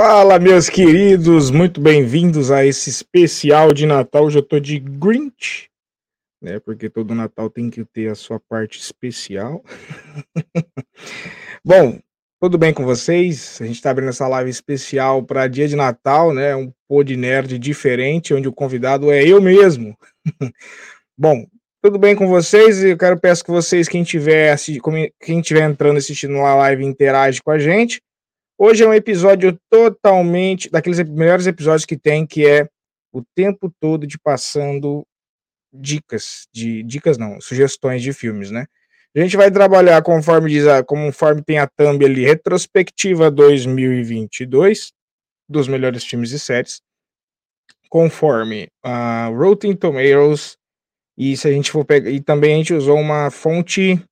Fala, meus queridos, muito bem-vindos a esse especial de Natal. Hoje eu tô de Grinch, né? Porque todo Natal tem que ter a sua parte especial. Bom, tudo bem com vocês? A gente tá abrindo essa live especial para dia de Natal, né? Um pod nerd diferente, onde o convidado é eu mesmo. Bom, tudo bem com vocês? Eu quero peço que vocês, quem tiver, quem tiver entrando assistindo a live, interage com a gente. Hoje é um episódio totalmente daqueles melhores episódios que tem, que é o tempo todo de passando dicas, de dicas não, sugestões de filmes, né? A gente vai trabalhar conforme diz, a, conforme tem a thumb ali, retrospectiva 2022 dos melhores filmes e séries, conforme a uh, Rotten Tomatoes e se a gente for pegar e também a gente usou uma fonte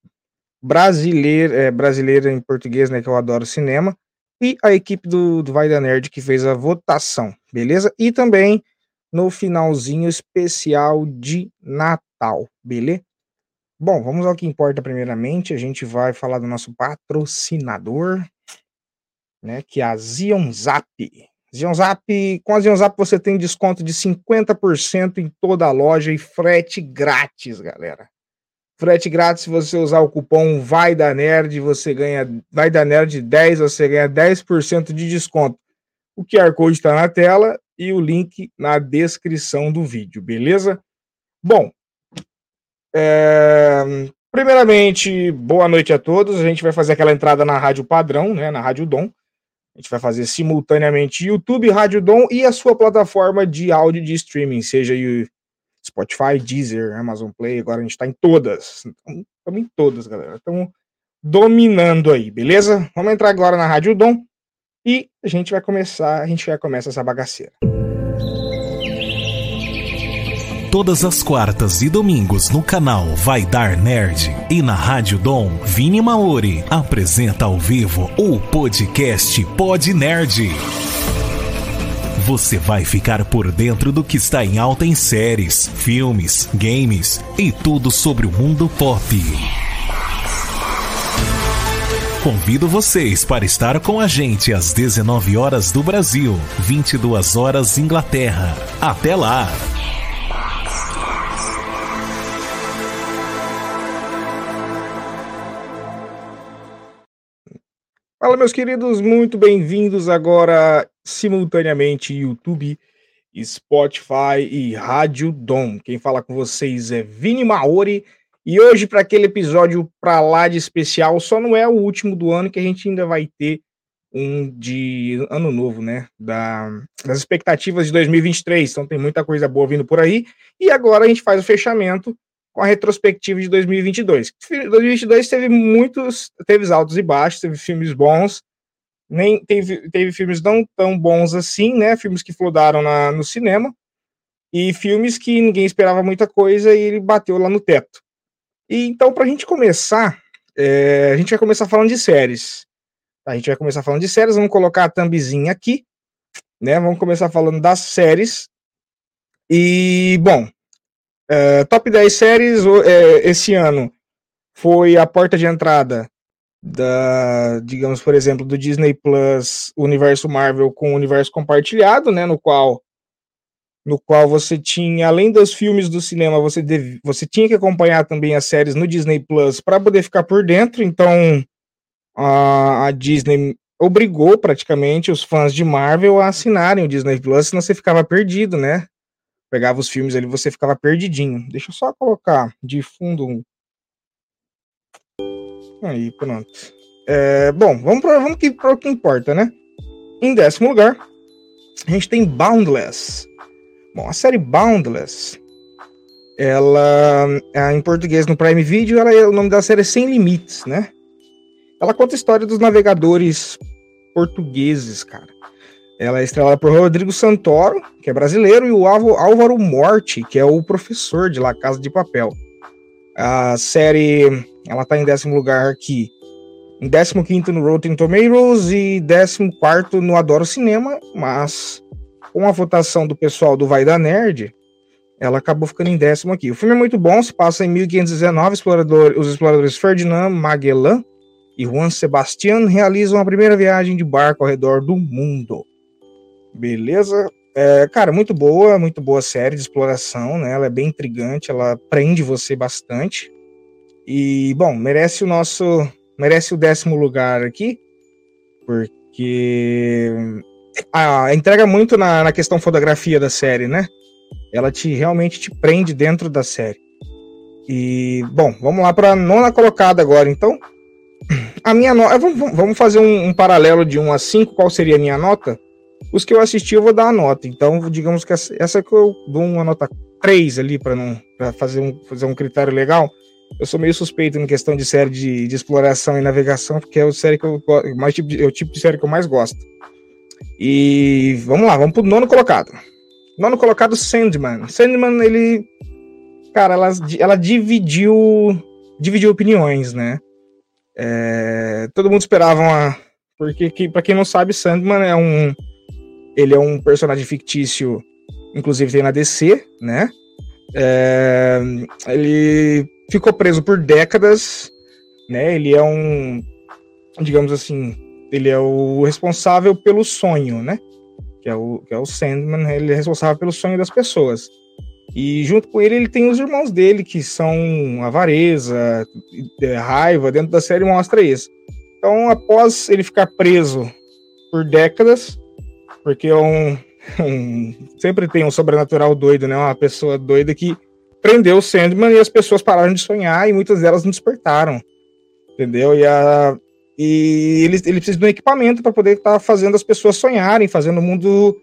brasileira, é, brasileira em português, né, que eu adoro cinema, e a equipe do, do Vai da Nerd que fez a votação, beleza? E também no finalzinho especial de Natal, beleza? Bom, vamos ao que importa primeiramente. A gente vai falar do nosso patrocinador, né, que é a Zion Zap. Zion Zap, com a Zion Zap você tem desconto de 50% em toda a loja e frete grátis, galera. Frete grátis, se você usar o cupom Vai da Nerd, você ganha Vai da Nerd 10, você ganha 10% de desconto. O QR Code está na tela e o link na descrição do vídeo, beleza? Bom, é... primeiramente, boa noite a todos. A gente vai fazer aquela entrada na rádio padrão, né, na Rádio Dom. A gente vai fazer simultaneamente YouTube, Rádio Dom e a sua plataforma de áudio de streaming, seja Spotify, Deezer, Amazon Play, agora a gente tá em todas. Estamos em todas, galera. Estamos dominando aí, beleza? Vamos entrar agora na Rádio Dom e a gente vai começar, a gente já começa essa bagaceira. Todas as quartas e domingos no canal Vai Dar Nerd e na Rádio Dom, Vini Maori apresenta ao vivo o podcast Pod Nerd você vai ficar por dentro do que está em alta em séries, filmes, games e tudo sobre o mundo pop. Convido vocês para estar com a gente às 19 horas do Brasil, 22 horas Inglaterra. Até lá! Fala, meus queridos, muito bem-vindos agora simultaneamente YouTube, Spotify e Rádio Dom. Quem fala com vocês é Vini Maori e hoje para aquele episódio para lá de especial, só não é o último do ano que a gente ainda vai ter um de ano novo, né? Da, das expectativas de 2023. Então tem muita coisa boa vindo por aí. E agora a gente faz o fechamento com a retrospectiva de 2022. 2022 teve muitos, teve altos e baixos, teve filmes bons, nem teve, teve filmes não tão bons assim, né? Filmes que flodaram na, no cinema e filmes que ninguém esperava muita coisa e ele bateu lá no teto. E então, para a gente começar, é, a gente vai começar falando de séries. Tá? A gente vai começar falando de séries, vamos colocar a thumbzinha aqui, né? Vamos começar falando das séries. E, bom, Uh, top 10 séries uh, esse ano foi a porta de entrada da, digamos, por exemplo, do Disney Plus Universo Marvel com o universo compartilhado, né, no qual no qual você tinha, além dos filmes do cinema, você, deve, você tinha que acompanhar também as séries no Disney Plus para poder ficar por dentro. Então, a, a, Disney obrigou praticamente os fãs de Marvel a assinarem o Disney Plus, senão você ficava perdido, né? pegava os filmes ali, você ficava perdidinho. Deixa eu só colocar de fundo. Aí, pronto. É, bom, vamos para vamos que, o que importa, né? Em décimo lugar, a gente tem Boundless. Bom, a série Boundless, ela, é, em português no Prime Video, ela é, o nome da série é Sem Limites, né? Ela conta a história dos navegadores portugueses, cara. Ela é estrelada por Rodrigo Santoro, que é brasileiro, e o Álvaro Morte, que é o professor de La Casa de Papel. A série, ela tá em décimo lugar aqui, em 15 no Rotten Tomatoes e 14 no Adoro Cinema, mas com a votação do pessoal do Vai da Nerd, ela acabou ficando em décimo aqui. O filme é muito bom, se passa em 1519, explorador, os exploradores Ferdinand Magellan e Juan Sebastián realizam a primeira viagem de barco ao redor do mundo. Beleza. É, cara, muito boa, muito boa série de exploração, né? Ela é bem intrigante, ela prende você bastante. E, bom, merece o nosso. Merece o décimo lugar aqui, porque a, entrega muito na, na questão fotografia da série, né? Ela te realmente te prende dentro da série. E, bom, vamos lá para a nona colocada agora, então. A minha nota. Vamos, vamos fazer um, um, paralelo de 1 a 5. Qual seria a minha nota? Os que eu assisti, eu vou dar a nota. Então, digamos que essa, essa que eu dou uma nota 3 ali, para não fazer, um, fazer um critério legal. Eu sou meio suspeito em questão de série de, de exploração e navegação, porque é o série que eu mais tipo de, é o tipo de série que eu mais gosto. E vamos lá, vamos pro nono colocado. Nono colocado, Sandman. Sandman, ele. Cara, ela, ela dividiu. Dividiu opiniões, né? É, todo mundo esperava uma. Porque, que, pra quem não sabe, Sandman é um. Ele é um personagem fictício, inclusive tem na DC, né? É, ele ficou preso por décadas, né? Ele é um. Digamos assim ele é o responsável pelo sonho, né? Que é o, que é o Sandman, ele é responsável pelo sonho das pessoas. E junto com ele, ele tem os irmãos dele, que são avareza, é, raiva, dentro da série mostra isso. Então, após ele ficar preso por décadas, porque é um, sempre tem um sobrenatural doido, né? Uma pessoa doida que prendeu o Sandman e as pessoas pararam de sonhar e muitas delas não despertaram. Entendeu? E a, e ele, ele precisa de um equipamento para poder estar tá fazendo as pessoas sonharem, fazendo o mundo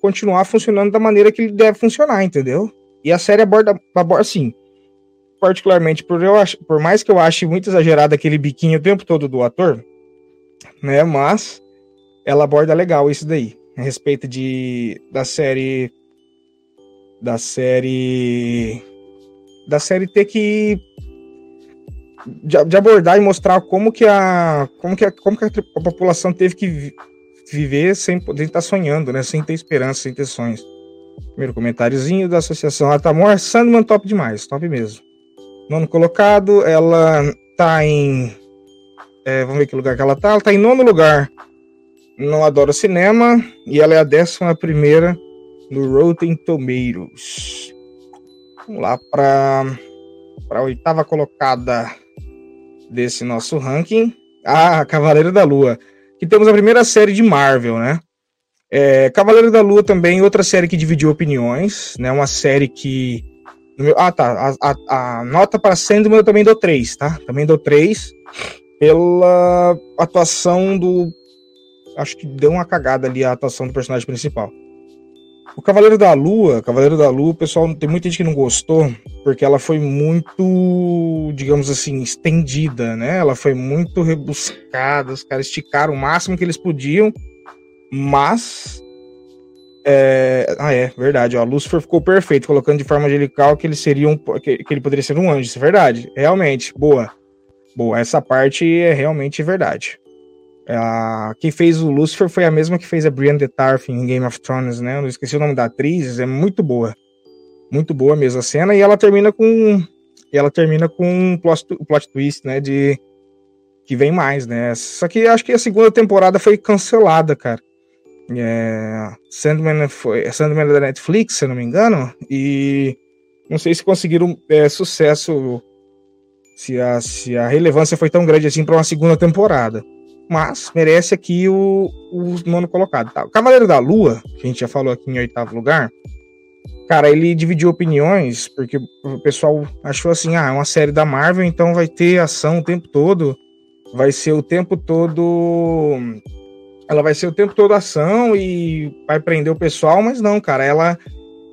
continuar funcionando da maneira que ele deve funcionar, entendeu? E a série aborda, aborda assim, particularmente por, eu acho, por mais que eu ache muito exagerado aquele biquinho o tempo todo do ator, né? Mas ela aborda legal isso daí, a respeito de da série da série da série ter que de, de, abordar e mostrar como que a como que a, como que a, a população teve que vi, viver sem poder estar sonhando, né? Sem ter esperança, sem ter sonhos. Primeiro comentáriozinho da Associação Atamor, Sandman top demais, top mesmo. Nono colocado, ela tá em. É, vamos ver que lugar que ela tá. Ela tá em nono lugar. Não adoro cinema. E ela é a décima primeira no Rotten Tomatoes. Vamos lá para a oitava colocada desse nosso ranking, a Cavaleiro da Lua, que temos a primeira série de Marvel, né? É, Cavaleiro da Lua também, outra série que dividiu opiniões, né? Uma série que. Ah, tá. A, a, a nota para Sandman eu também dou 3, tá? Também dou 3 pela atuação do. Acho que deu uma cagada ali a atuação do personagem principal. O Cavaleiro da Lua, Cavaleiro da Lua, pessoal tem muita gente que não gostou, porque ela foi muito, digamos assim, estendida, né? Ela foi muito rebuscada, os caras esticaram o máximo que eles podiam, mas. É... Ah, é, verdade, ó. Lucifer ficou perfeito, colocando de forma angelical que ele seria um. que ele poderia ser um anjo, isso é verdade. Realmente, boa. Boa, essa parte é realmente verdade. Uh, quem fez o Lucifer foi a mesma que fez a Brienne de Tarth em Game of Thrones, né? Eu não esqueci o nome da atriz, é muito boa. Muito boa mesmo a cena, e ela termina com. ela termina com um plot, plot twist, né? De. Que vem mais, né? Só que acho que a segunda temporada foi cancelada, cara. É, Sandman foi. Sandman é da Netflix, se eu não me engano. E não sei se conseguiram é, sucesso. Se a, se a relevância foi tão grande assim para uma segunda temporada mas merece aqui o, o nono colocado. Tá? O Cavaleiro da Lua, que a gente já falou aqui em oitavo lugar, cara, ele dividiu opiniões, porque o pessoal achou assim, ah, é uma série da Marvel, então vai ter ação o tempo todo, vai ser o tempo todo... Ela vai ser o tempo todo ação e vai prender o pessoal, mas não, cara, ela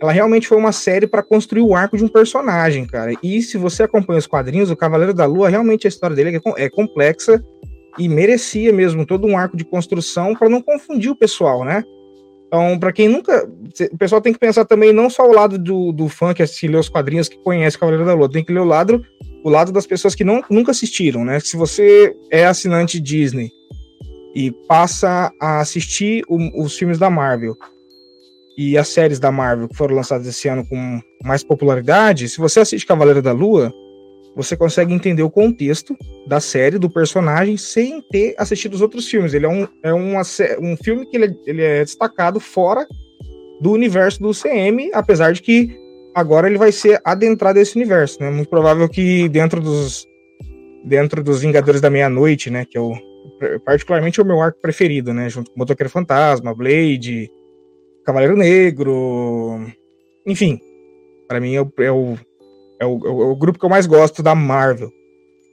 ela realmente foi uma série para construir o arco de um personagem, cara. E se você acompanha os quadrinhos, o Cavaleiro da Lua, realmente a história dele é, é complexa e merecia mesmo todo um arco de construção para não confundir o pessoal, né? Então, para quem nunca. O pessoal tem que pensar também não só o lado do, do fã que assiste, os quadrinhos, que conhece Cavaleiro da Lua, tem que ler o lado, o lado das pessoas que não, nunca assistiram, né? Se você é assinante Disney e passa a assistir o, os filmes da Marvel e as séries da Marvel que foram lançadas esse ano com mais popularidade, se você assiste Cavaleiro da Lua, você consegue entender o contexto da série, do personagem, sem ter assistido os outros filmes. Ele é um, é uma, um filme que ele, é, ele é destacado fora do universo do CM, apesar de que agora ele vai ser adentrado esse universo, né? Muito provável que dentro dos dentro dos Vingadores da Meia-Noite, né, que é o particularmente o meu arco preferido, né, junto com Motoqueiro Fantasma, Blade, Cavaleiro Negro, enfim, para mim é o, é o, é, o, é o, grupo que eu mais gosto da Marvel.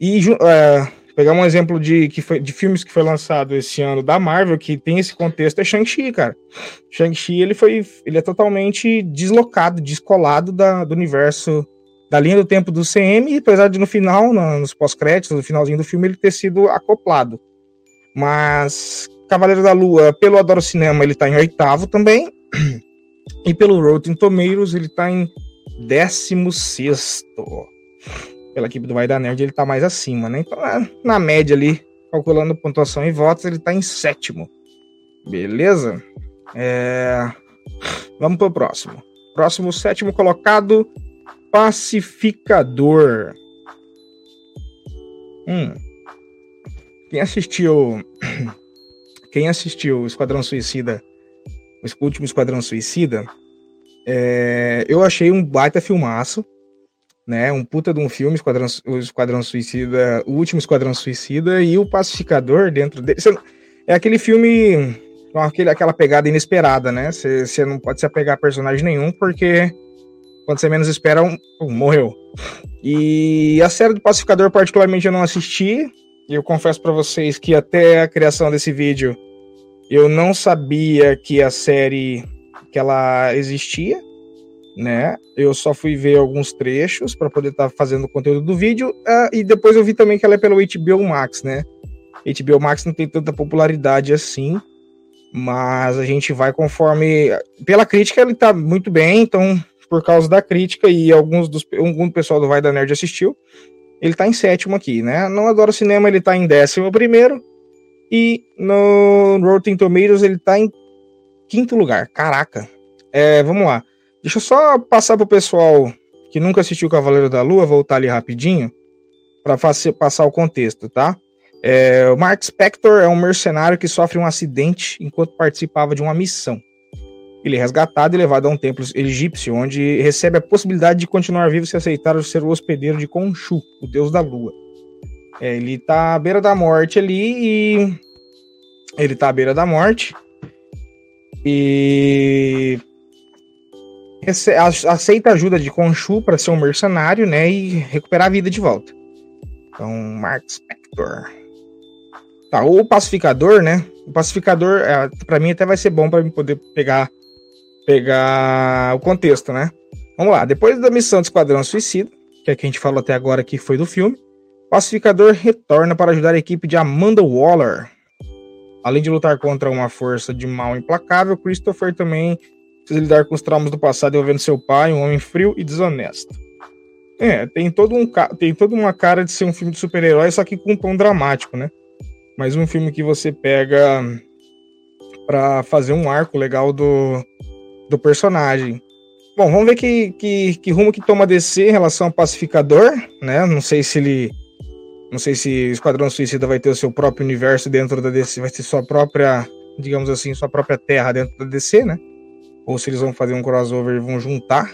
E uh, pegar um exemplo de, que foi, de filmes que foi lançado esse ano da Marvel, que tem esse contexto, é Shang-Chi, cara. Shang-Chi, ele foi, ele é totalmente deslocado, descolado da, do universo, da linha do tempo do CM, apesar de no final, nos pós-créditos, no finalzinho do filme, ele ter sido acoplado. Mas Cavaleiro da Lua, pelo Adoro Cinema, ele tá em oitavo também. E pelo Rotten Tomatoes, ele tá em décimo sexto pela equipe do Vai da Nerd, ele tá mais acima, né? Então, na média ali, calculando pontuação e votos, ele tá em sétimo. Beleza? É... Vamos pro próximo. Próximo, sétimo colocado, Pacificador. Hum. Quem assistiu. Quem assistiu Esquadrão Suicida, o último Esquadrão Suicida, é... eu achei um baita filmaço né? Um puta de um filme, Esquadrão, o Esquadrão Suicida, o último Esquadrão Suicida e o Pacificador dentro dele. É aquele filme com aquele, aquela pegada inesperada, né? Você não pode se apegar a personagem nenhum, porque quando você menos espera, um, um, morreu. E a série do Pacificador, particularmente, eu não assisti. E eu confesso para vocês que até a criação desse vídeo eu não sabia que a série que ela existia né? Eu só fui ver alguns trechos para poder estar tá fazendo o conteúdo do vídeo uh, e depois eu vi também que ela é pelo HBO Max, né? HBO Max não tem tanta popularidade assim, mas a gente vai conforme pela crítica ele tá muito bem, então por causa da crítica e alguns dos algum pessoal do Vai da Nerd assistiu, ele tá em sétimo aqui, né? Não adoro cinema, ele tá em décimo primeiro e no Rotten Tomatoes ele tá em quinto lugar. Caraca. É, vamos lá. Deixa eu só passar pro pessoal que nunca assistiu Cavaleiro da Lua, voltar ali rapidinho, para passar o contexto, tá? É, o Mark Spector é um mercenário que sofre um acidente enquanto participava de uma missão. Ele é resgatado e levado a um templo egípcio, onde recebe a possibilidade de continuar vivo se aceitar ser o hospedeiro de Khonshu, o deus da lua. É, ele tá à beira da morte ali e. Ele tá à beira da morte. E aceita a ajuda de Khonshu para ser um mercenário, né, e recuperar a vida de volta. Então, Mark Spector. Tá, o pacificador, né? O pacificador, é, para mim até vai ser bom para poder pegar pegar o contexto, né? Vamos lá. Depois da missão do Esquadrão Suicida, que é que a gente falou até agora que foi do filme, o pacificador retorna para ajudar a equipe de Amanda Waller. Além de lutar contra uma força de mal implacável, Christopher também precisa lidar com os traumas do passado envolvendo seu pai, um homem frio e desonesto. É, tem, todo um, tem toda uma cara de ser um filme de super-herói, só que com um tom dramático, né? Mas um filme que você pega para fazer um arco legal do, do personagem. Bom, vamos ver que, que, que rumo que toma DC em relação ao Pacificador, né? Não sei se ele. Não sei se Esquadrão Suicida vai ter o seu próprio universo dentro da DC, vai ter sua própria, digamos assim, sua própria terra dentro da DC, né? ou se eles vão fazer um crossover e vão juntar.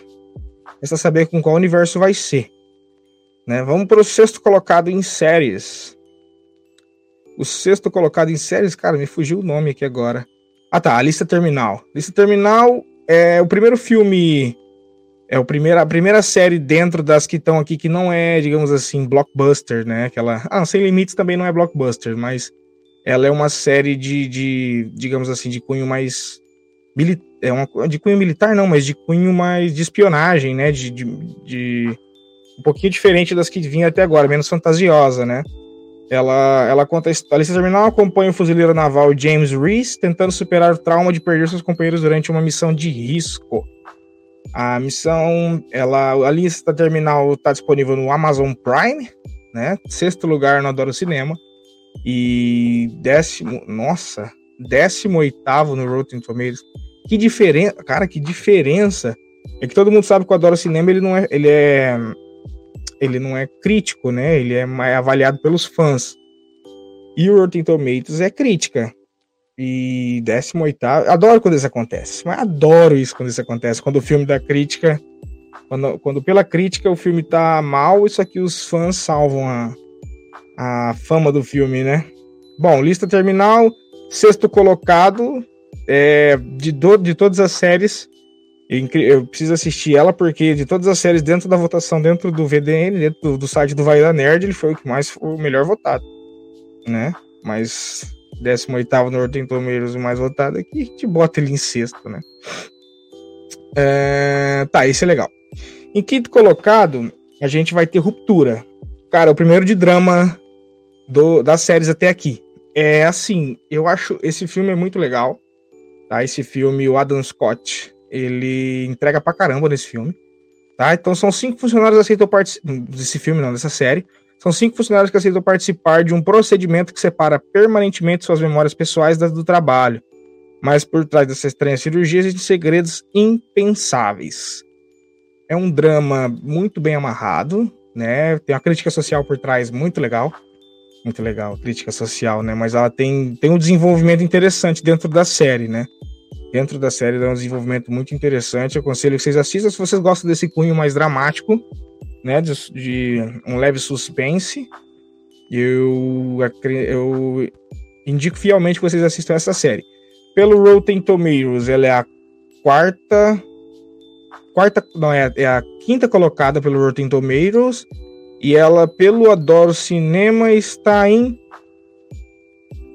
Resta saber com qual universo vai ser. Né? Vamos para o sexto colocado em séries. O sexto colocado em séries, cara, me fugiu o nome aqui agora. Ah tá, a lista terminal. Lista terminal é o primeiro filme. É o a primeira série dentro das que estão aqui que não é, digamos assim, blockbuster, né? Aquela. Ah, Sem Limites também não é blockbuster, mas ela é uma série de, de digamos assim, de cunho mais é uma de cunho militar não, mas de cunho mais de espionagem, né? De, de, de, um pouquinho diferente das que vinha até agora, menos fantasiosa, né? Ela, ela conta a história. A terminal acompanha o fuzileiro naval James Reese tentando superar o trauma de perder seus companheiros durante uma missão de risco. A missão, ela, a lista terminal está disponível no Amazon Prime, né? Sexto lugar no Adoro Cinema. E décimo, nossa, décimo oitavo no Rotten Tomatoes. Que diferença, cara, que diferença. É que todo mundo sabe que o Adoro Cinema, ele não é, ele é ele não é crítico, né? Ele é avaliado pelos fãs. E o Rotten Tomatoes é crítica. E 18 adoro quando isso acontece. Mas adoro isso quando isso acontece. Quando o filme da crítica. Quando, quando pela crítica o filme tá mal, isso aqui os fãs salvam a, a fama do filme, né? Bom, lista terminal. Sexto colocado. É, de, do, de todas as séries. Eu preciso assistir ela porque de todas as séries dentro da votação, dentro do VDN, dentro do, do site do Vai da Nerd, ele foi o que mais o melhor votado, né? Mas 18 no Rotten Tomatoes o mais votado aqui, a gente bota ele em sexto, né? É, tá, esse é legal. Em quinto colocado, a gente vai ter Ruptura. Cara, o primeiro de drama do, das séries até aqui. É assim, eu acho esse filme é muito legal. Tá? Esse filme, o Adam Scott, ele entrega pra caramba nesse filme. Tá? Então são cinco funcionários que aceitam participar. Desse filme, não, dessa série. São cinco funcionários que aceitam participar de um procedimento que separa permanentemente suas memórias pessoais das do trabalho. Mas por trás dessa estranha cirurgia existem segredos impensáveis. É um drama muito bem amarrado, né? Tem uma crítica social por trás muito legal. Muito legal, crítica social, né? Mas ela tem, tem um desenvolvimento interessante dentro da série, né? Dentro da série dá um desenvolvimento muito interessante. Eu aconselho que vocês assistam se vocês gostam desse cunho mais dramático né, de, de um leve suspense. Eu, eu indico fielmente que vocês assistam essa série. Pelo Rotten Tomatoes, ela é a quarta. Quarta. Não, é, é a quinta colocada pelo Rotten Tomatoes. E ela, pelo Adoro Cinema, está em.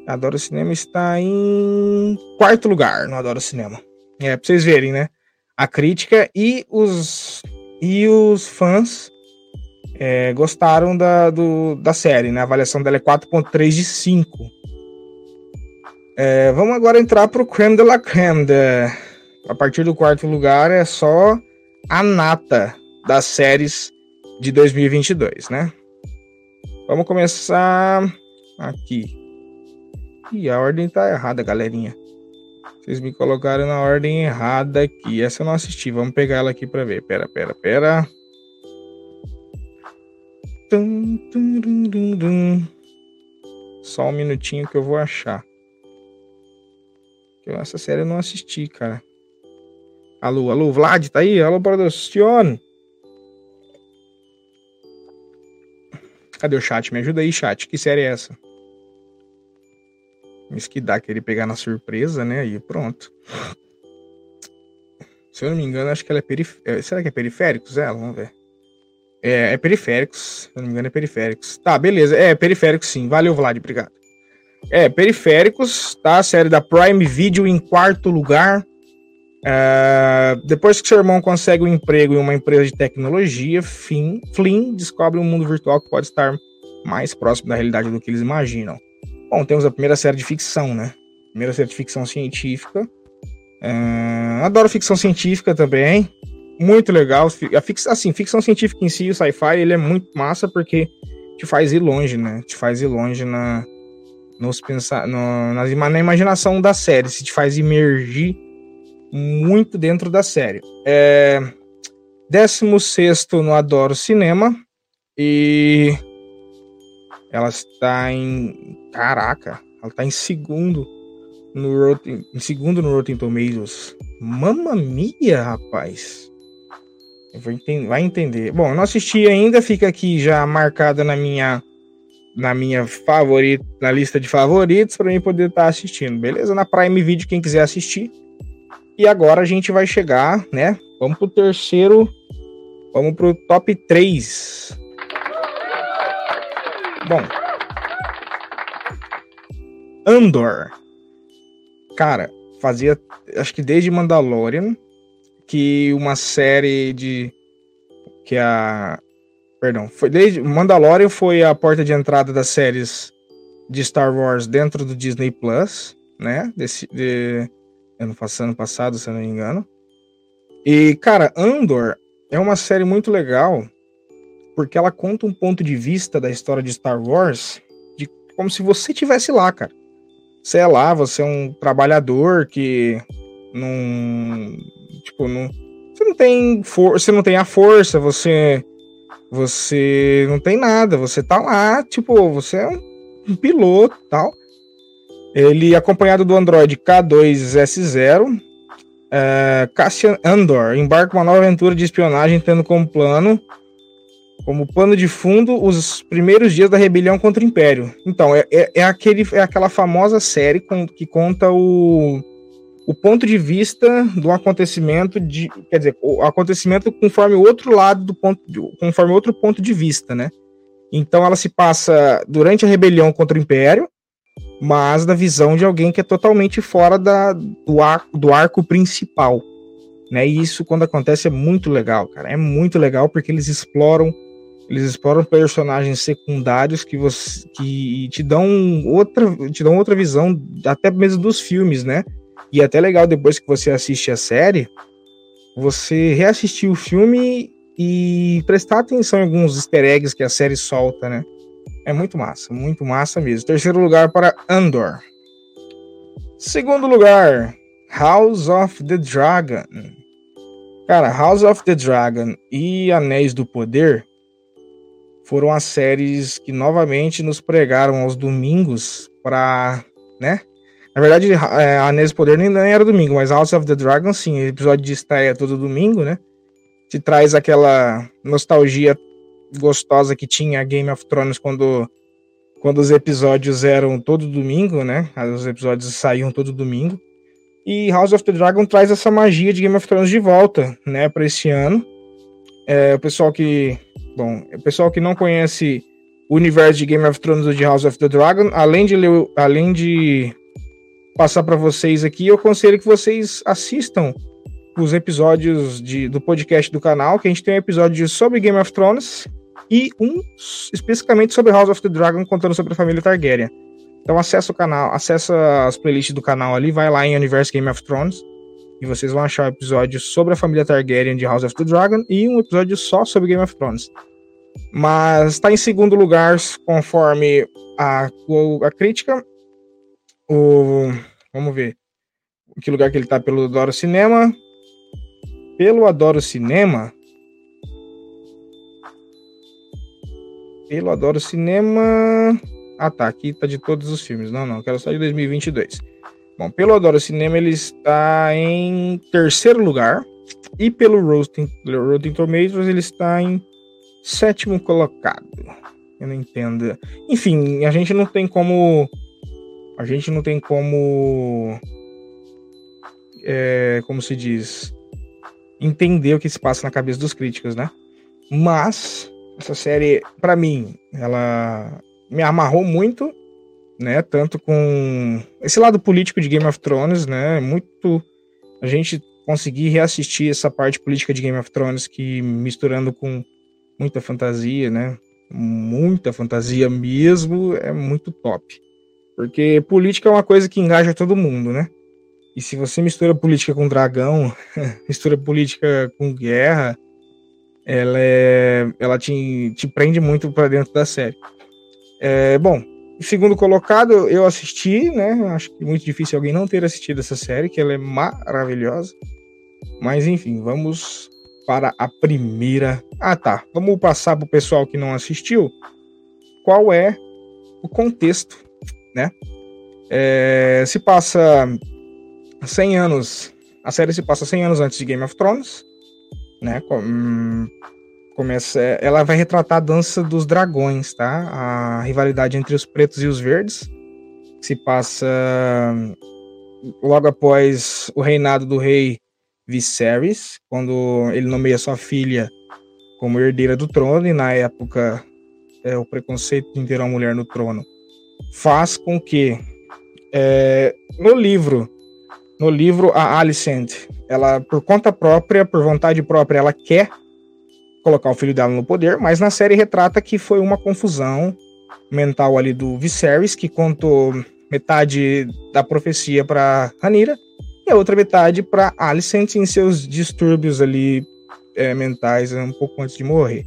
Adoro Cinema está em quarto lugar no Adoro Cinema. É, pra vocês verem, né? A crítica e os. E os fãs é, gostaram da, do, da série, né? A avaliação dela é 4.3 de 5. É, vamos agora entrar para o creme de la creme. De, a partir do quarto lugar é só a nata das séries de 2022, né? Vamos começar aqui. E a ordem tá errada, galerinha. Vocês me colocaram na ordem errada aqui. Essa eu não assisti. Vamos pegar ela aqui para ver. Pera, pera, pera. Só um minutinho que eu vou achar. Essa série eu não assisti, cara. Alô, alô, Vlad, tá aí? Alô, produção. Cadê o chat? Me ajuda aí, chat. Que série é essa? Isso que dá querer pegar na surpresa, né? Aí pronto. Se eu não me engano, acho que ela é periférica. Será que é periféricos ela? Vamos ver. É, é periféricos, se não me engano, é periféricos. Tá, beleza. É, periféricos sim. Valeu, Vlad, obrigado. É, periféricos, tá? A série da Prime Video em quarto lugar. É, depois que seu irmão consegue um emprego em uma empresa de tecnologia, Finn, Flynn descobre um mundo virtual que pode estar mais próximo da realidade do que eles imaginam. Bom, temos a primeira série de ficção, né? Primeira série de ficção científica. É, adoro ficção científica também muito legal. A fix, assim, ficção científica em si, o sci-fi, ele é muito massa porque te faz ir longe, né? Te faz ir longe na, nos pensar, no, na, na imaginação da série, se te faz emergir muito dentro da série. É, 16 no Adoro Cinema e ela está em. Caraca, ela está em segundo no Rotten, em segundo no Rotten Tomatoes. Mamma mia, rapaz. Vai entender. Bom, não assisti ainda, fica aqui já marcada na minha na minha favorita, na lista de favoritos para mim poder estar tá assistindo, beleza? Na Prime Video quem quiser assistir. E agora a gente vai chegar, né? Vamos pro terceiro, vamos pro top 3. Bom, Andor. Cara, fazia acho que desde Mandalorian que uma série de que a perdão, foi desde Mandalorian foi a porta de entrada das séries de Star Wars dentro do Disney Plus, né? Desse de ano passado, passado, se eu não me engano. E cara, Andor é uma série muito legal porque ela conta um ponto de vista da história de Star Wars de como se você tivesse lá, cara. Você é lá, você é um trabalhador que não Tipo, não, você não tem força, você não tem a força, você Você não tem nada, você tá lá, tipo, você é um, piloto tal. Ele acompanhado do Android K2S0, é, Cassian Andor embarca uma nova aventura de espionagem, tendo como plano, como pano de fundo, os primeiros dias da rebelião contra o Império. Então, é, é, é aquele, é aquela famosa série com, que conta o, o ponto de vista do acontecimento de, quer dizer, o acontecimento conforme o outro lado do ponto, conforme outro ponto de vista, né? Então ela se passa durante a rebelião contra o Império, mas da visão de alguém que é totalmente fora da, do, arco, do arco principal. Né? E isso, quando acontece, é muito legal, cara. É muito legal porque eles exploram eles exploram personagens secundários que você que te dão outra te dão outra visão até mesmo dos filmes, né? E é até legal depois que você assiste a série, você reassistir o filme e prestar atenção em alguns easter eggs que a série solta, né? É muito massa, muito massa mesmo. Terceiro lugar para Andor. Segundo lugar, House of the Dragon. Cara, House of the Dragon e Anéis do Poder foram as séries que novamente nos pregaram aos domingos para, né? Na verdade, é, Anéis do Poder nem, nem era domingo, mas House of the Dragon sim, episódio de estreia todo domingo, né? Te traz aquela nostalgia gostosa que tinha Game of Thrones quando, quando os episódios eram todo domingo, né? Os episódios saíam todo domingo. E House of the Dragon traz essa magia de Game of Thrones de volta, né, para esse ano. É, o pessoal que, bom, o pessoal que não conhece o universo de Game of Thrones ou de House of the Dragon, além de ler, além de passar para vocês aqui, eu aconselho que vocês assistam os episódios de, do podcast do canal, que a gente tem um episódio sobre Game of Thrones e um especificamente sobre House of the Dragon, contando sobre a família Targaryen. Então acessa o canal, acessa as playlists do canal ali, vai lá em Universe Game of Thrones e vocês vão achar um episódio sobre a família Targaryen de House of the Dragon e um episódio só sobre Game of Thrones. Mas está em segundo lugar, conforme a, a crítica. O, vamos ver que lugar que ele está pelo Adoro Cinema. Pelo Adoro Cinema, Pelo Adoro Cinema. Ah, tá. Aqui tá de todos os filmes. Não, não. Quero só de 2022. Bom, pelo Adoro Cinema ele está em terceiro lugar. E pelo Rotten, Rotten Tomatoes ele está em sétimo colocado. Eu não entendo. Enfim, a gente não tem como. A gente não tem como. É, como se diz? Entender o que se passa na cabeça dos críticos, né? Mas essa série, para mim, ela me amarrou muito, né? Tanto com esse lado político de Game of Thrones, né? Muito a gente conseguir reassistir essa parte política de Game of Thrones que misturando com muita fantasia, né? Muita fantasia mesmo, é muito top. Porque política é uma coisa que engaja todo mundo, né? E se você mistura política com dragão, mistura política com guerra, ela, é, ela te, te prende muito para dentro da série. É, bom, segundo colocado, eu assisti, né? Acho que é muito difícil alguém não ter assistido essa série, que ela é maravilhosa. Mas enfim, vamos para a primeira. Ah, tá. Vamos passar para o pessoal que não assistiu. Qual é o contexto, né? É, se passa 100 anos. A série se passa 100 anos antes de Game of Thrones né? Hum, começa, ela vai retratar a dança dos dragões, tá? A rivalidade entre os pretos e os verdes se passa logo após o reinado do rei Viserys, quando ele nomeia sua filha como herdeira do trono e na época é, o preconceito de ter uma mulher no trono faz com que é, no livro no livro a Alicent ela, por conta própria, por vontade própria, ela quer colocar o filho dela no poder, mas na série retrata que foi uma confusão mental ali do Viserys, que contou metade da profecia para Ranira e a outra metade para Alicent em seus distúrbios ali é, mentais um pouco antes de morrer.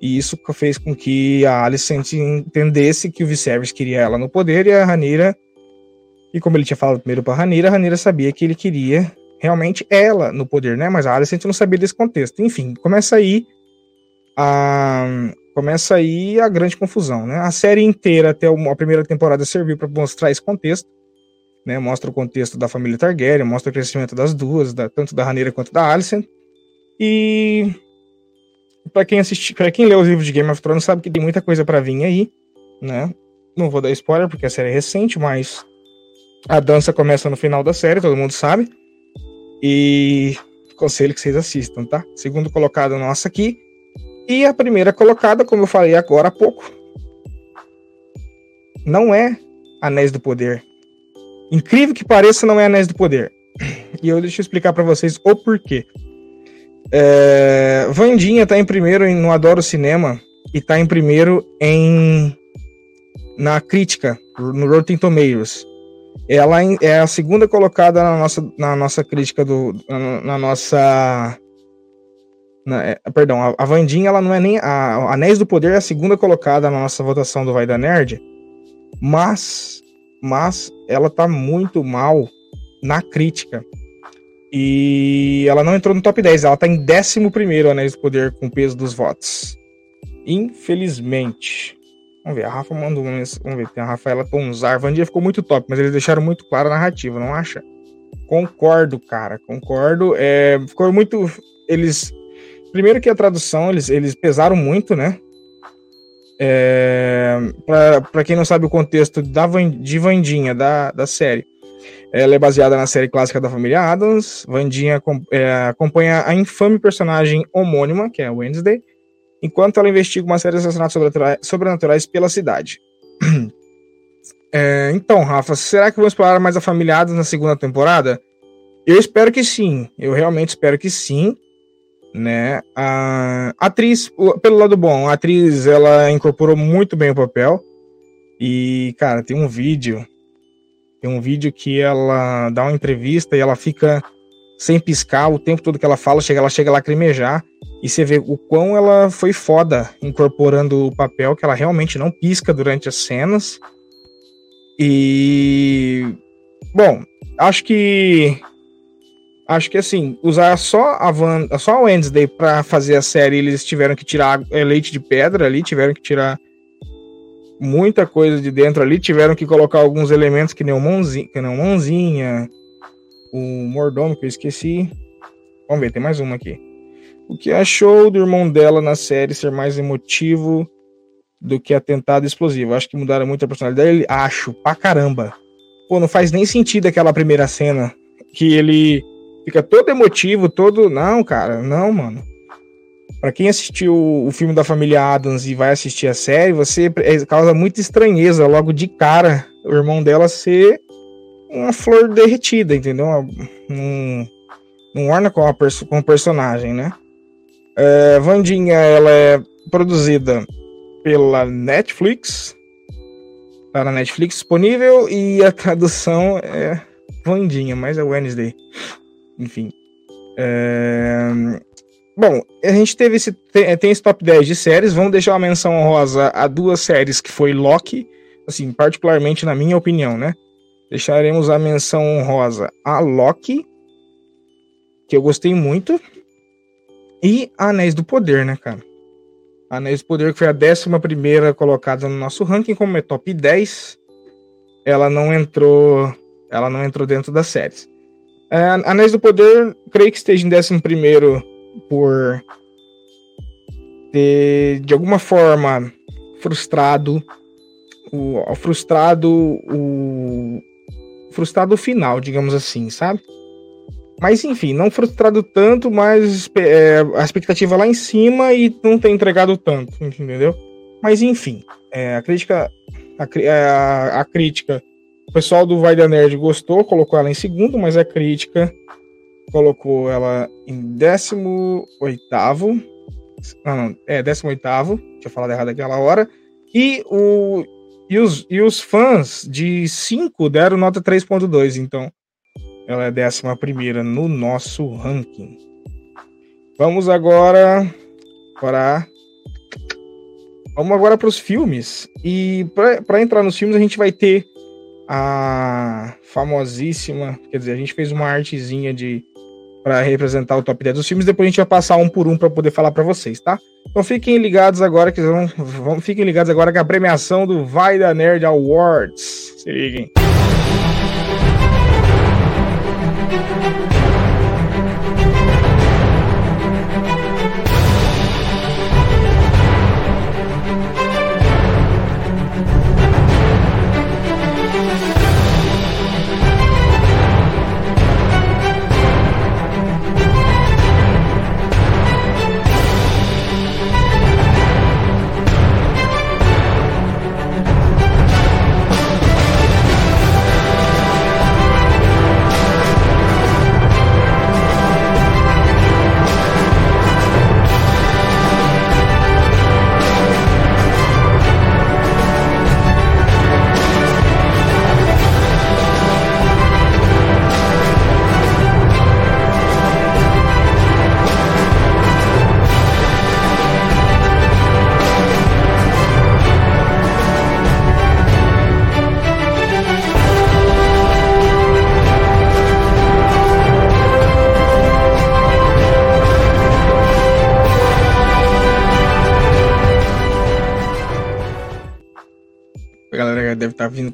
E isso fez com que a Alicent entendesse que o Viserys queria ela no poder e a Ranira e como ele tinha falado primeiro para Ranira, a Ranira sabia que ele queria realmente ela no poder, né? Mas a Alicent não sabia desse contexto. Enfim, começa aí a, começa aí a grande confusão, né? A série inteira até a primeira temporada serviu para mostrar esse contexto, né? Mostra o contexto da família Targaryen, mostra o crescimento das duas, da, tanto da Rhaenyra quanto da Alicent. E para quem assiste, para quem lê os livros de Game of Thrones sabe que tem muita coisa para vir aí, né? Não vou dar spoiler porque a série é recente, mas a dança começa no final da série, todo mundo sabe. E conselho que vocês assistam, tá? Segundo colocado nosso aqui. E a primeira colocada, como eu falei agora há pouco, não é Anéis do Poder. Incrível que pareça, não é Anéis do Poder. E eu deixo explicar para vocês o porquê. É, Vandinha tá em primeiro no Adoro Cinema e tá em primeiro em na crítica, no Rotten Tomatoes. Ela é a segunda colocada na nossa, na nossa crítica do na, na nossa na, é, perdão, a, a Vandinha ela não é nem a Anéis do Poder é a segunda colocada na nossa votação do Vai da Nerd, mas mas ela tá muito mal na crítica. E ela não entrou no top 10, ela tá em 11 primeiro Anéis do Poder com o peso dos votos. Infelizmente. Vamos ver, a Rafa mandou uma Vamos ver, tem a Rafaela Tonzar. Vandia ficou muito top, mas eles deixaram muito claro a narrativa, não acha? Concordo, cara, concordo. É, ficou muito. Eles. Primeiro que a tradução, eles, eles pesaram muito, né? É, para quem não sabe o contexto da, de Vandinha, da, da série, ela é baseada na série clássica da família Adams. Vandinha é, acompanha a infame personagem homônima, que é a Wednesday, enquanto ela investiga uma série de assassinatos sobrenaturais pela cidade. É, então, Rafa, será que vamos explorar mais a família Adams na segunda temporada? Eu espero que sim. Eu realmente espero que sim. Né? A atriz, pelo lado bom, a atriz ela incorporou muito bem o papel. E, cara, tem um vídeo tem um vídeo que ela dá uma entrevista e ela fica sem piscar o tempo todo que ela fala, chega, ela chega a lacrimejar. E você vê o quão ela foi foda incorporando o papel, que ela realmente não pisca durante as cenas. E. Bom, acho que. Acho que assim, usar só a Van, só a Wednesday para fazer a série, eles tiveram que tirar é, leite de pedra ali, tiveram que tirar muita coisa de dentro ali. Tiveram que colocar alguns elementos que nem o mãozinha, que nem o mãozinha, o mordomo que eu esqueci. Vamos ver, tem mais uma aqui. O que achou do irmão dela na série ser mais emotivo do que atentado explosivo? Acho que mudaram muito a personalidade dele. Acho, pra caramba. Pô, não faz nem sentido aquela primeira cena que ele fica todo emotivo, todo. Não, cara, não, mano. Para quem assistiu o filme da família Adams e vai assistir a série, você é, causa muita estranheza logo de cara o irmão dela ser uma flor derretida, entendeu? Um, não orna com, a com o personagem, né? É, Vandinha, ela é produzida pela Netflix, tá na Netflix disponível, e a tradução é Vandinha, mas é Wednesday. Enfim. É, Bom, a gente teve esse tem esse top 10 de séries, vamos deixar uma menção honrosa a duas séries que foi Loki, assim, particularmente na minha opinião, né? Deixaremos a menção honrosa a Loki, que eu gostei muito, e Anéis do Poder, né, cara? Anéis do Poder, que foi a décima primeira colocada no nosso ranking, como é top 10, ela não entrou, ela não entrou dentro das séries. É, Anéis do Poder, creio que esteja em décimo primeiro por ter de alguma forma frustrado o, frustrado o frustrado final, digamos assim, sabe? Mas enfim, não frustrado tanto, mas é, a expectativa lá em cima e não ter entregado tanto, entendeu? Mas enfim, é, a crítica a, é, a, a, crítica o pessoal do Vai da Nerd gostou, colocou ela em segundo, mas a crítica colocou ela em 18 oitavo. Não, é 18 oitavo. Tinha falado errado aquela hora. E, o, e, os, e os fãs de 5 deram nota 3.2. Então, ela é décima primeira no nosso ranking. Vamos agora para Vamos agora para os filmes. E para entrar nos filmes, a gente vai ter a famosíssima. Quer dizer, a gente fez uma artezinha de para representar o top 10 dos filmes. Depois a gente vai passar um por um para poder falar para vocês, tá? Então fiquem ligados agora que vão, vão, fiquem ligados agora com a premiação do Vai da Nerd Awards. Se liguem.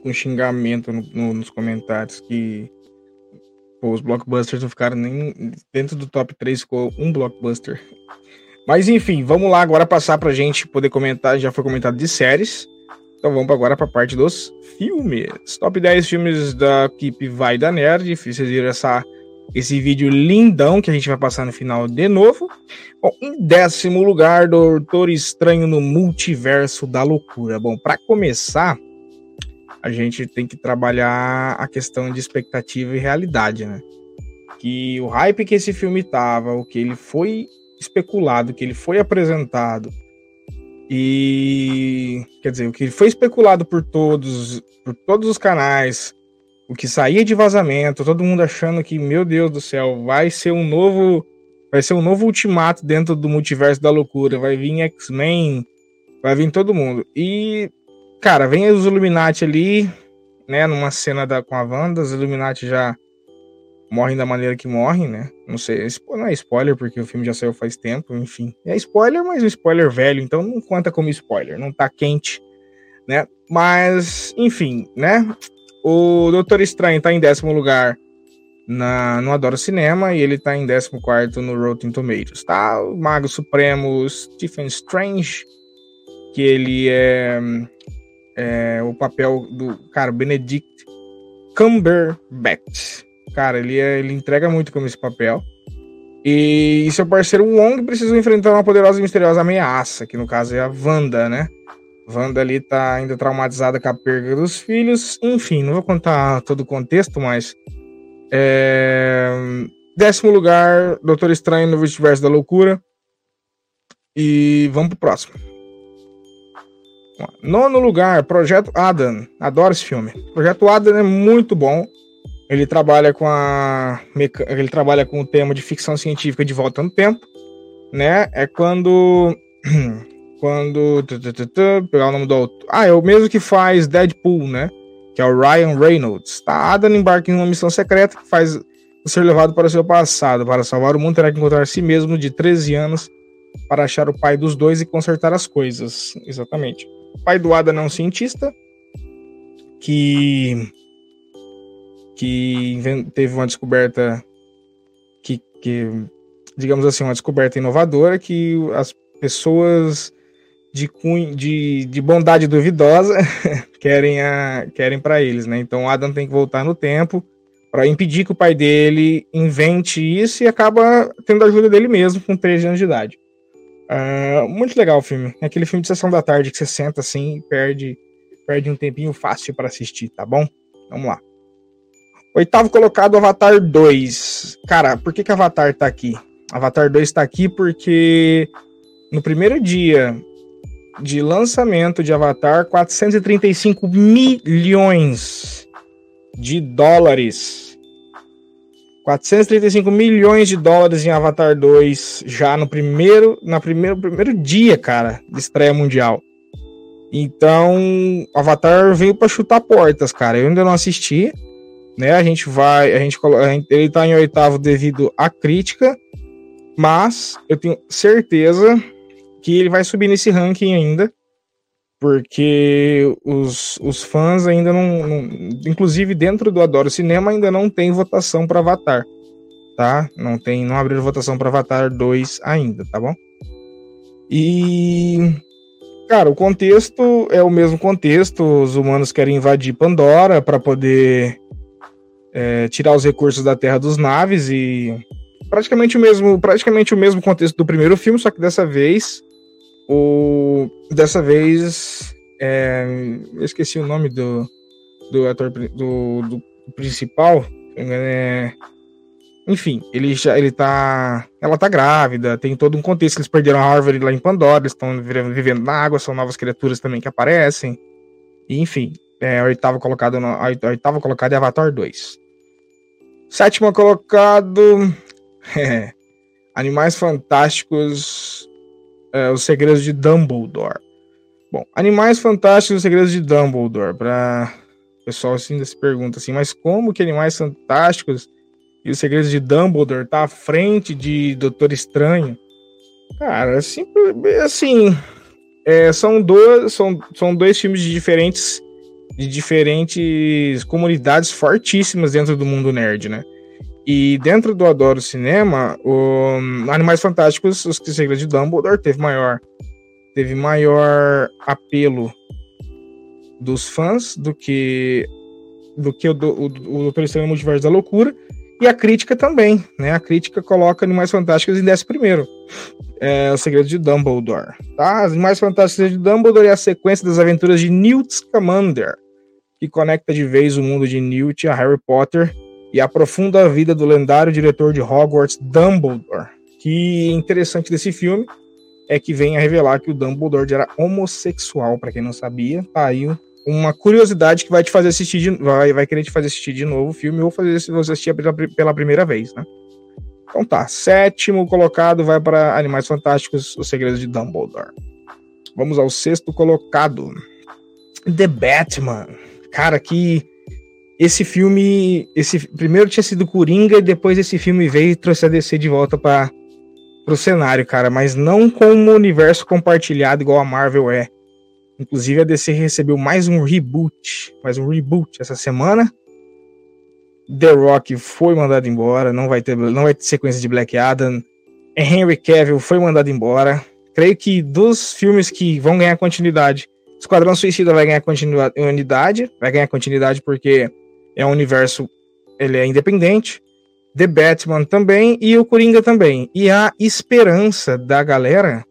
Com xingamento no, no, nos comentários que pô, os blockbusters não ficaram nem dentro do top 3, ficou um blockbuster. Mas enfim, vamos lá agora passar pra gente poder comentar, já foi comentado de séries. Então vamos agora pra parte dos filmes. Top 10 filmes da equipe Vai da Nerd. Vocês viram essa, esse vídeo lindão que a gente vai passar no final de novo. Bom, em décimo lugar, Doutor Estranho no Multiverso da Loucura. Bom, para começar, a gente tem que trabalhar a questão de expectativa e realidade, né? Que o hype que esse filme tava, o que ele foi especulado, que ele foi apresentado, e quer dizer, o que foi especulado por todos, por todos os canais, o que saía de vazamento, todo mundo achando que, meu Deus do céu, vai ser um novo, vai ser um novo ultimato dentro do multiverso da loucura, vai vir X-Men, vai vir todo mundo. E cara, vem os Illuminati ali, né, numa cena da, com a Wanda, os Illuminati já morrem da maneira que morrem, né? Não sei, não é spoiler, porque o filme já saiu faz tempo, enfim. É spoiler, mas um spoiler velho, então não conta como spoiler, não tá quente, né? Mas, enfim, né? O Doutor Estranho tá em décimo lugar na, no Adoro Cinema e ele tá em décimo quarto no Rotten Tomatoes, tá? O Mago Supremo Stephen Strange, que ele é é, o papel do cara Benedict Cumberbatch. Cara, ele, é, ele entrega muito como esse papel. E seu parceiro Wong precisam enfrentar uma poderosa e misteriosa ameaça, que no caso é a Wanda, né? Wanda ali tá ainda traumatizada com a perda dos filhos. Enfim, não vou contar todo o contexto, mas. É... Décimo lugar, Doutor Estranho no Multiverso da Loucura. E vamos pro próximo. Nono lugar, Projeto Adam. Adoro esse filme. Projeto Adam é muito bom. Ele trabalha com a ele trabalha com o tema de ficção científica de volta no tempo, né? É quando quando pegar o nome do autor. Ah, é o mesmo que faz Deadpool, né? Que é o Ryan Reynolds. Tá? Adam embarca em uma missão secreta que faz ser levado para o seu passado. Para salvar o mundo, terá que encontrar si mesmo de 13 anos para achar o pai dos dois e consertar as coisas. Exatamente pai do Adam é um cientista que que teve uma descoberta que, que, digamos assim, uma descoberta inovadora que as pessoas de, de, de bondade duvidosa querem, a, querem para eles, né? Então Adam tem que voltar no tempo para impedir que o pai dele invente isso e acaba tendo a ajuda dele mesmo com 13 anos de idade. Uh, muito legal o filme. É aquele filme de sessão da tarde que você senta assim e perde, perde um tempinho fácil para assistir, tá bom? Vamos lá. Oitavo colocado, Avatar 2. Cara, por que, que Avatar tá aqui? Avatar 2 tá aqui porque no primeiro dia de lançamento de Avatar, 435 milhões de dólares 435 milhões de dólares em Avatar 2 já no primeiro, na primeiro, primeiro dia, cara, de estreia mundial. Então, Avatar veio para chutar portas, cara. Eu ainda não assisti, né? A gente vai, a gente coloca, ele tá em oitavo devido à crítica, mas eu tenho certeza que ele vai subir nesse ranking ainda, porque os, os fãs ainda não, não inclusive dentro do Adoro Cinema ainda não tem votação para Avatar, tá? Não tem, não abriu votação para Avatar 2 ainda, tá bom? E cara, o contexto é o mesmo contexto, os humanos querem invadir Pandora para poder é, tirar os recursos da Terra dos naves e praticamente o mesmo, praticamente o mesmo contexto do primeiro filme, só que dessa vez o dessa vez é, eu esqueci o nome do do ator do, do principal, é, enfim, ele já ele tá ela tá grávida, tem todo um contexto, eles perderam a árvore lá em Pandora, eles estão vivendo na água, são novas criaturas também que aparecem. E, enfim, é, a oitava colocada oitava colocada é Avatar 2. Sétimo colocado. É, Animais Fantásticos. É, os Segredos de Dumbledore. Bom, Animais Fantásticos, os Segredos de Dumbledore. Para o pessoal assim, se pergunta assim, mas como que Animais Fantásticos e os Segredos de Dumbledore tá à frente de Doutor Estranho? Cara, assim, assim é, são, dois, são, são dois filmes de diferentes de diferentes comunidades fortíssimas dentro do mundo nerd, né? E dentro do Adoro Cinema, o Animais Fantásticos, Os Segredos de Dumbledore teve maior teve maior apelo dos fãs do que do que o, o, o Doutor Estranho Multiverso da Loucura e a crítica também, né? A crítica coloca Animais Fantásticos em décimo primeiro. É, o Segredo de Dumbledore, tá? As Animais Fantásticos de Dumbledore é a sequência das aventuras de Newt Scamander, que conecta de vez o mundo de Newt a Harry Potter e aprofunda a vida do lendário diretor de Hogwarts, Dumbledore. Que interessante desse filme é que vem a revelar que o Dumbledore era homossexual, para quem não sabia. Tá aí uma curiosidade que vai te fazer assistir de, vai, vai querer te fazer assistir de novo o filme ou fazer se você assistir pela, pela primeira vez, né? Então tá, sétimo colocado vai para Animais Fantásticos, Os Segredos de Dumbledore. Vamos ao sexto colocado. The Batman. Cara, que esse filme, esse primeiro tinha sido Coringa e depois esse filme veio e trouxe a DC de volta para o cenário, cara, mas não com um universo compartilhado igual a Marvel é. Inclusive a DC recebeu mais um reboot, mais um reboot essa semana. The Rock foi mandado embora, não vai ter, não vai ter sequência de Black Adam. Henry Cavill foi mandado embora. Creio que dos filmes que vão ganhar continuidade Esquadrão Suicida vai ganhar continuidade, vai ganhar continuidade porque é um universo, ele é independente. The Batman também e o Coringa também. E a esperança da galera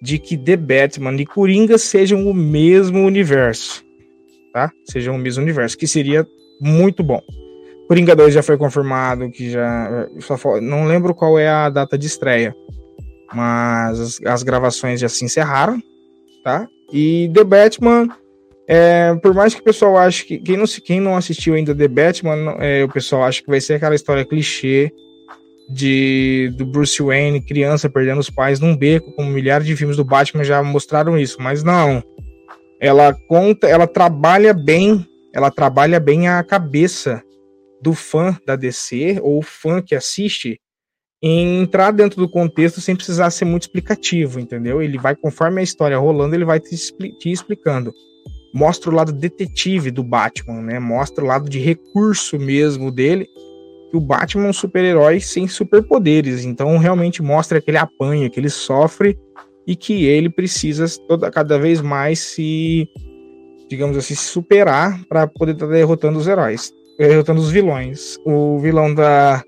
de que The Batman e Coringa sejam o mesmo universo, tá? Sejam o mesmo universo, que seria muito bom. Coringa 2 já foi confirmado, que já não lembro qual é a data de estreia, mas as, as gravações já se encerraram, tá? E The Batman, é, por mais que o pessoal ache que. Quem não, quem não assistiu ainda The Batman, é, o pessoal acha que vai ser aquela história clichê de do Bruce Wayne, criança perdendo os pais num beco, como milhares de filmes do Batman já mostraram isso, mas não. Ela conta, ela trabalha bem, ela trabalha bem a cabeça do fã da DC ou fã que assiste em entrar dentro do contexto sem precisar ser muito explicativo, entendeu? Ele vai, conforme a história rolando, ele vai te, expli te explicando. Mostra o lado detetive do Batman, né? Mostra o lado de recurso mesmo dele. Que o Batman é um super-herói sem superpoderes, então realmente mostra que ele apanha, que ele sofre e que ele precisa toda, cada vez mais se, digamos assim, superar para poder estar tá derrotando os heróis, derrotando os vilões. O vilão da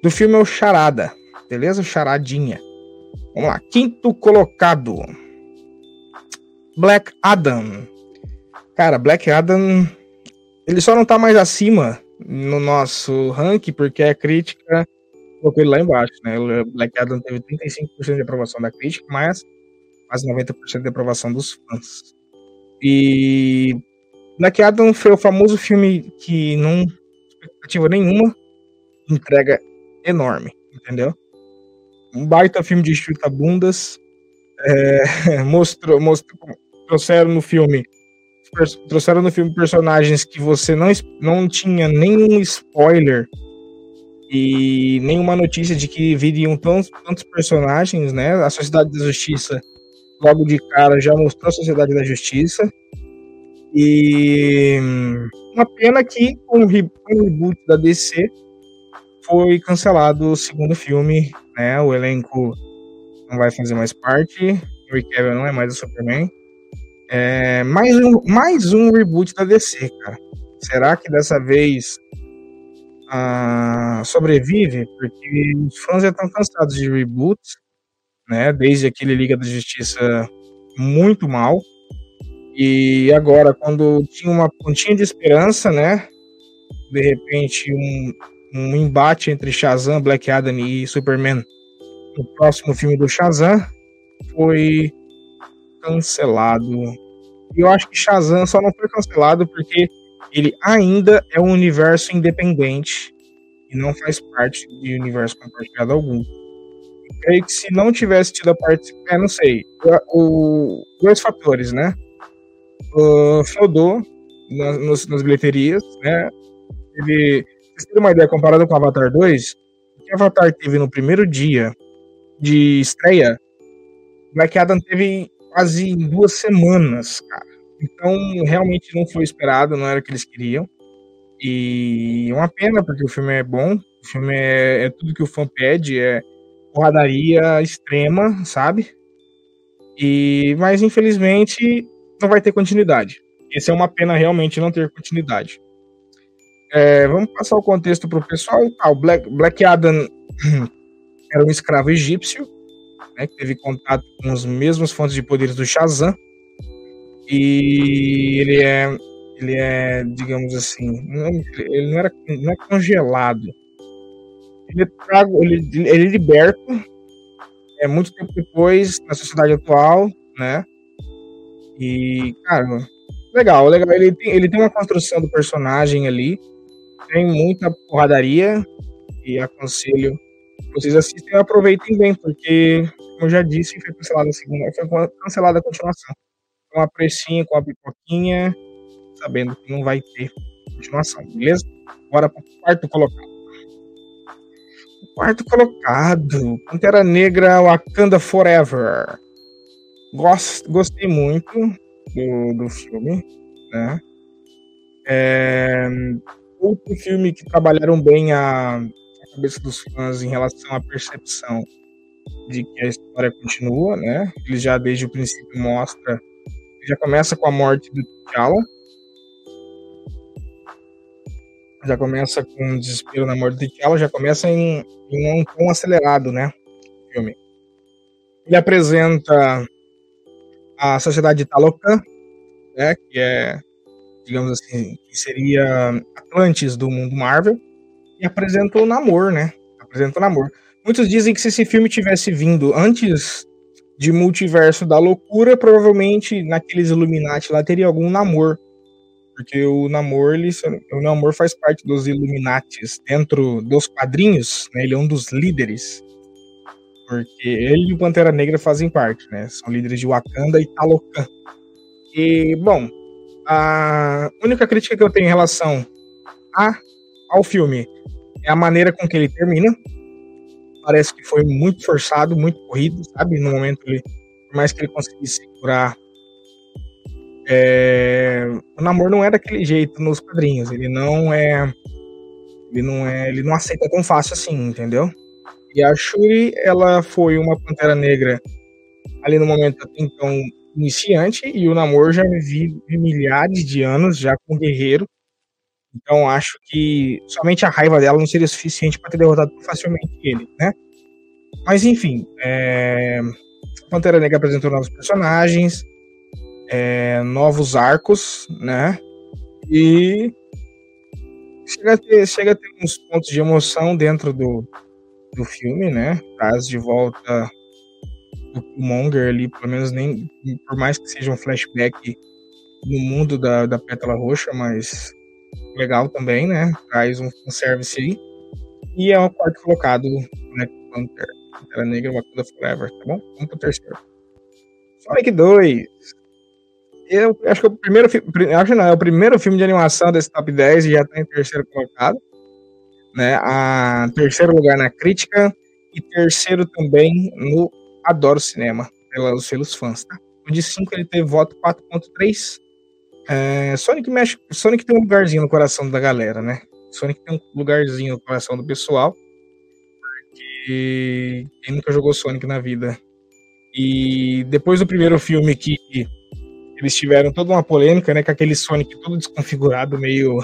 do filme é o Charada, beleza? Charadinha. Vamos lá, quinto colocado. Black Adam. Cara, Black Adam, ele só não tá mais acima no nosso ranking porque a crítica colocou ele lá embaixo, né? O Black Adam teve 35% de aprovação da crítica, mas quase 90% de aprovação dos fãs. E Black Adam foi o famoso filme que não expectativa nenhuma entrega enorme, entendeu? Um baita filme de chuta-bundas. É, mostrou, mostrou, trouxeram no filme trouxeram no filme personagens que você não, não tinha nenhum spoiler e nenhuma notícia de que viriam tantos, tantos personagens, né? A Sociedade da Justiça, logo de cara, já mostrou a Sociedade da Justiça. E uma pena que com o reboot da DC foi cancelado o segundo filme, né? O elenco não vai fazer mais parte. O Rick Cavill não é mais o Superman. É, mais, um, mais um reboot da DC, cara. Será que dessa vez uh, sobrevive? Porque os fãs já estão cansados de reboots, né? Desde aquele Liga da Justiça muito mal. E agora, quando tinha uma pontinha de esperança, né? De repente, um, um embate entre Shazam, Black Adam e Superman no próximo filme do Shazam foi cancelado. Eu acho que Shazam só não foi cancelado porque ele ainda é um universo independente e não faz parte de universo compartilhado algum. Eu creio que se não tivesse tido a parte. É, não sei. O, dois fatores, né? O Feudor nas, nas bilheterias, né? Ele. Vocês uma ideia, comparado com Avatar 2, o que Avatar teve no primeiro dia de estreia, Black Adam teve quase duas semanas, cara. Então, realmente não foi esperado, não era o que eles queriam. E é uma pena, porque o filme é bom, o filme é, é tudo que o fã pede, é porradaria extrema, sabe? E, mas infelizmente não vai ter continuidade. Essa é uma pena realmente não ter continuidade. É, vamos passar o contexto para o pessoal. Ah, o Black, Black Adam era um escravo egípcio né, que teve contato com os mesmos fontes de poderes do Shazam. E ele é, ele é, digamos assim, ele não era não é congelado. Ele é, trago, ele, ele é liberto é muito tempo depois na sociedade atual, né? E, cara, legal, legal. Ele tem, ele tem uma construção do personagem ali, tem muita porradaria e aconselho vocês assistem e aproveitem bem, porque eu já disse, foi cancelada a segunda, foi cancelada a continuação. Com a precinha, com a pipoquinha, sabendo que não vai ter continuação, beleza? Bora pro quarto colocado. O quarto colocado, Pantera Negra Wakanda Forever. Gost, gostei muito do, do filme, né? É, outro filme que trabalharam bem a, a cabeça dos fãs em relação à percepção de que a história continua, né? Ele já desde o princípio mostra, já começa com a morte do T'Challa, já começa com um desespero na morte do T'Challa, já começa em, em um tom acelerado, né? O filme. Ele apresenta a sociedade Talocan, né? Que é, digamos assim, que seria Atlantis do mundo Marvel, e apresenta o Namor, né? Apresenta o Namor. Muitos dizem que se esse filme tivesse vindo antes de Multiverso da Loucura, provavelmente naqueles Illuminati lá teria algum namor. Porque o namor, ele, o namor faz parte dos Illuminatis dentro dos quadrinhos, né? Ele é um dos líderes. Porque ele e o Pantera Negra fazem parte, né? São líderes de Wakanda e Talocan. E, bom, a única crítica que eu tenho em relação a, ao filme é a maneira com que ele termina parece que foi muito forçado, muito corrido, sabe? No momento ele, por mais que ele conseguisse segurar. É, o namoro não é daquele jeito nos quadrinhos. Ele não é. Ele não é. Ele não aceita tão fácil assim, entendeu? E a Shuri, ela foi uma pantera negra ali no momento então iniciante, e o namoro já vive milhares de anos já com guerreiro. Então acho que somente a raiva dela não seria suficiente para ter derrotado facilmente ele, né? Mas enfim, é... Pantera Negra apresentou novos personagens, é... novos arcos, né? E chega a, ter, chega a ter uns pontos de emoção dentro do, do filme, né? Traz de volta o Monger ali, pelo menos nem por mais que seja um flashback no mundo da, da Pétala Roxa, mas legal também, né? Traz um, service aí. E é o quarto colocado, Black Panther. Pantera Negra Wakanda Forever, tá bom? Vamos pro terceiro. Sonic 2. eu acho que é o primeiro filme. Acho não, é o primeiro filme de animação desse top 10 e já tá em terceiro colocado. Né? A terceiro lugar na crítica e terceiro também no Adoro Cinema, pelos, fãs, tá? De 5 ele teve voto 4.3. É, Sonic mexe. Sonic tem um lugarzinho no coração da galera, né? Sonic tem um lugarzinho no coração do pessoal. Porque quem nunca jogou Sonic na vida. E depois do primeiro filme que eles tiveram toda uma polêmica, né? Com aquele Sonic todo desconfigurado, meio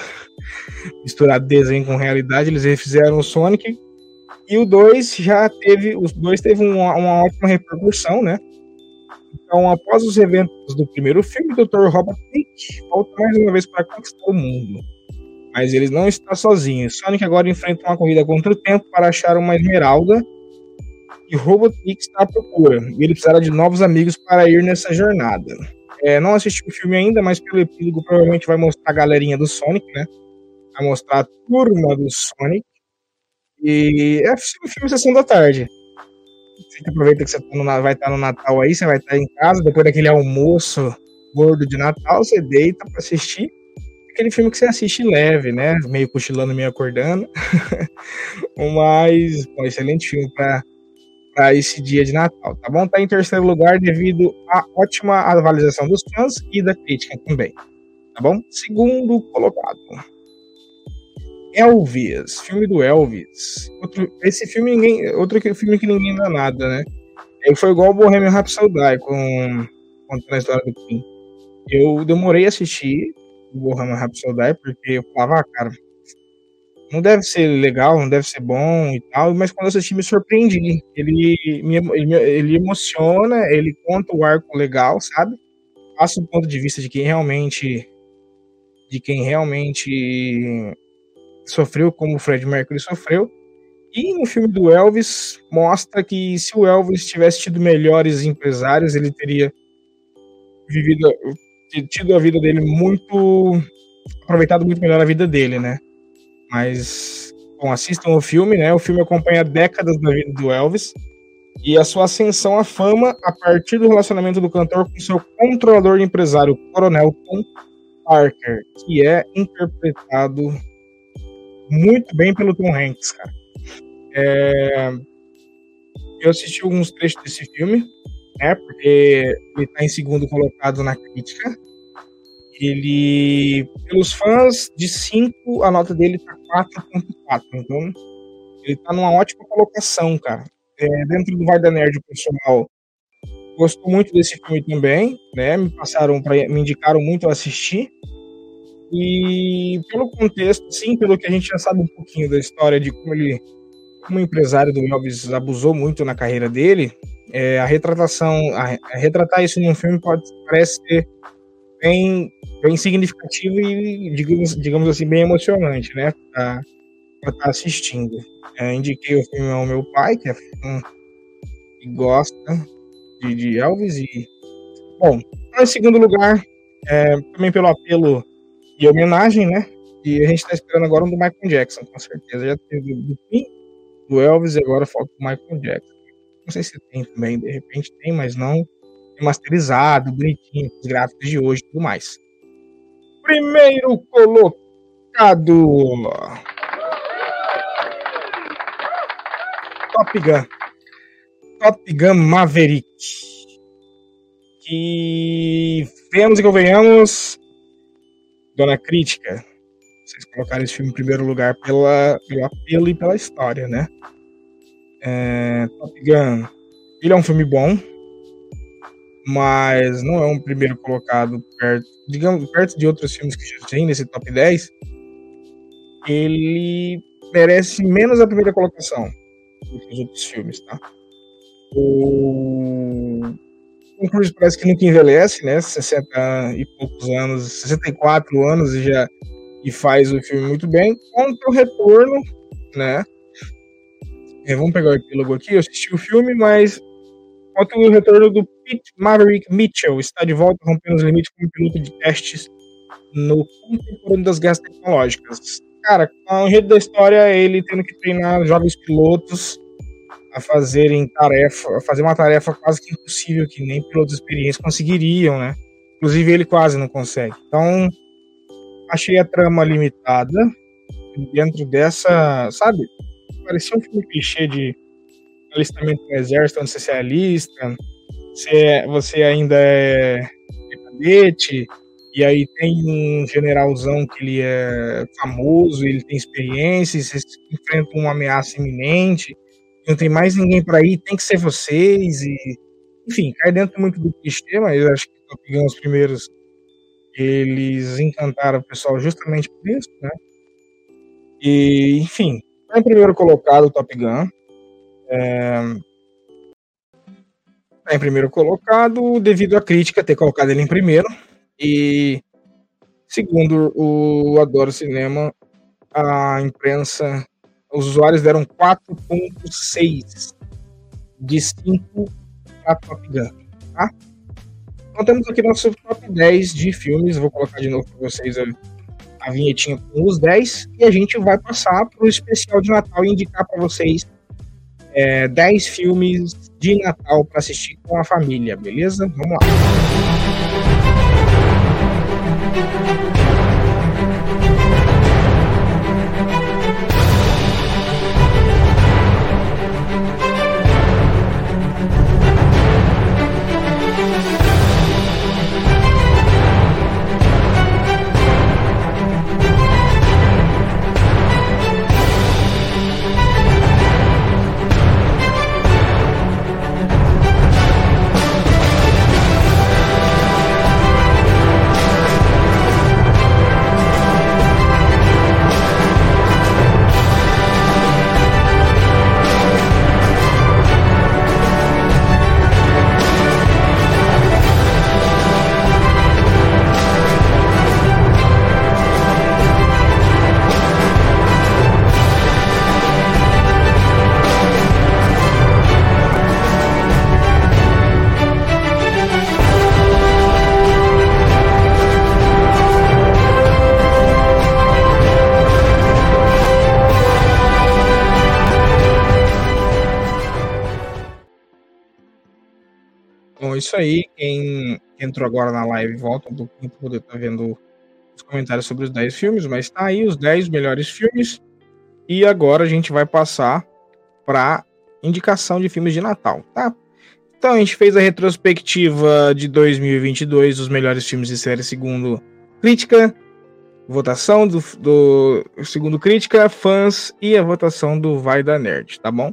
misturado desenho com realidade. Eles refizeram o Sonic. E o 2 já teve. Os dois teve uma, uma ótima repercussão, né? Então, após os eventos do primeiro filme, o Dr. Robotnik volta mais uma vez para conquistar o mundo. Mas ele não está sozinho. Sonic agora enfrenta uma corrida contra o tempo para achar uma esmeralda e Robotnik está à procura. E ele precisará de novos amigos para ir nessa jornada. É, não assisti o filme ainda, mas pelo epílogo provavelmente vai mostrar a galerinha do Sonic, né? Vai mostrar a turma do Sonic. E é um filme Sessão da Tarde. Aproveita que você tá vai estar tá no Natal aí, você vai estar tá em casa, depois daquele almoço gordo de Natal, você deita para assistir. Aquele filme que você assiste leve, né? Meio cochilando, meio acordando. Mas, um excelente filme para para esse dia de Natal, tá bom? Tá em terceiro lugar devido à ótima avaliação dos fãs e da crítica também, tá bom? Segundo colocado. Elvis, filme do Elvis. Outro, esse filme ninguém, outro filme que ninguém dá nada, né? Ele foi igual o Bohemian Rhapsody com contando a história do Queen. Eu demorei a assistir o Bohemian Rhapsody porque eu falava, ah, cara, não deve ser legal, não deve ser bom e tal, mas quando eu assisti me surpreendi. Ele me, ele, ele emociona, ele conta o arco legal, sabe? Passa o ponto de vista de quem realmente de quem realmente sofreu como o Fred Mercury sofreu. E no filme do Elvis mostra que se o Elvis tivesse tido melhores empresários, ele teria vivido tido a vida dele muito aproveitado muito melhor a vida dele, né? Mas, bom, assistam o filme, né? O filme acompanha décadas da vida do Elvis e a sua ascensão à fama a partir do relacionamento do cantor com seu controlador empresário, Coronel Tom Parker, que é interpretado muito bem pelo Tom Hanks, cara. É... Eu assisti alguns trechos desse filme, né? Porque ele está em segundo colocado na crítica ele, pelos fãs, de 5, a nota dele tá 4.4. Então, ele tá numa ótima colocação, cara. É, dentro do Vai da Nerd, o pessoal gostou muito desse filme também, né? Me passaram para me indicaram muito a assistir. E pelo contexto, sim, pelo que a gente já sabe um pouquinho da história de como ele, como empresário do Elvis abusou muito na carreira dele, é, a retratação, a, a retratar isso num filme pode parece ser bem, bem significativo e, digamos, digamos assim, bem emocionante, né? Pra estar tá assistindo. É, indiquei o filme ao meu pai, que, é um, que gosta de, de, Elvis. E, bom, em segundo lugar, é, também pelo apelo e homenagem, né? E a gente está esperando agora um do Michael Jackson, com certeza. Já teve do Queen, do Elvis e agora falta o Michael Jackson. Não sei se tem também, de repente tem, mas não remasterizado, bonitinho, os gráficos de hoje e tudo mais. Primeiro colocado. Top Gun. Top Gun Maverick. Que vemos e convenhamos, Dona Crítica, vocês colocaram esse filme em primeiro lugar pela, pelo apelo e pela história, né? É, Top Gun, ele é um filme bom, mas não é um primeiro colocado perto, digamos, perto de outros filmes que já tem nesse top 10. Ele merece menos a primeira colocação do que os outros filmes, tá? O Tom Cruise parece que nunca envelhece, né? 60 e poucos anos, 64 anos e já e faz o filme muito bem. Contra o retorno, né? É, vamos pegar o epílogo aqui. Eu assisti o filme, mas Quanto o retorno do Pete Maverick Mitchell está de volta rompendo os limites como piloto de testes no contemporâneo das guerras tecnológicas. Cara, ao enredo da história, ele tendo que treinar jovens pilotos a fazerem tarefa, a fazer uma tarefa quase que impossível, que nem pilotos experientes conseguiriam, né? Inclusive, ele quase não consegue. Então, achei a trama limitada. Dentro dessa, sabe? Parecia um filme clichê de alistamento no exército, onde você é alista, você, você ainda é cadete, e aí tem um generalzão que ele é famoso, ele tem experiência, e vocês enfrentam uma ameaça iminente, não tem mais ninguém para ir, tem que ser vocês, e enfim, cai dentro muito do clichê, mas eu acho que Top Gun, os primeiros, eles encantaram o pessoal justamente por isso, né? E, enfim, tá em primeiro colocado o Top Gun. É... Tá em primeiro colocado devido à crítica ter colocado ele em primeiro. E, segundo o Adoro Cinema, a imprensa, os usuários deram 4.6 de 5 para Top Gun, tá? Então temos aqui nosso top 10 de filmes. Vou colocar de novo para vocês a, a, vinhetinha com os 10 e a gente vai passar para o especial de Natal e indicar para vocês é, 10 filmes de Natal para assistir com a família, beleza? Vamos lá. Isso aí. Quem entrou agora na live, volta um pouquinho para poder estar tá vendo os comentários sobre os 10 filmes, mas tá aí os 10 melhores filmes. E agora a gente vai passar para indicação de filmes de Natal, tá? Então a gente fez a retrospectiva de 2022 dos melhores filmes de série segundo crítica, votação do, do segundo crítica, fãs e a votação do Vai da Nerd, tá bom?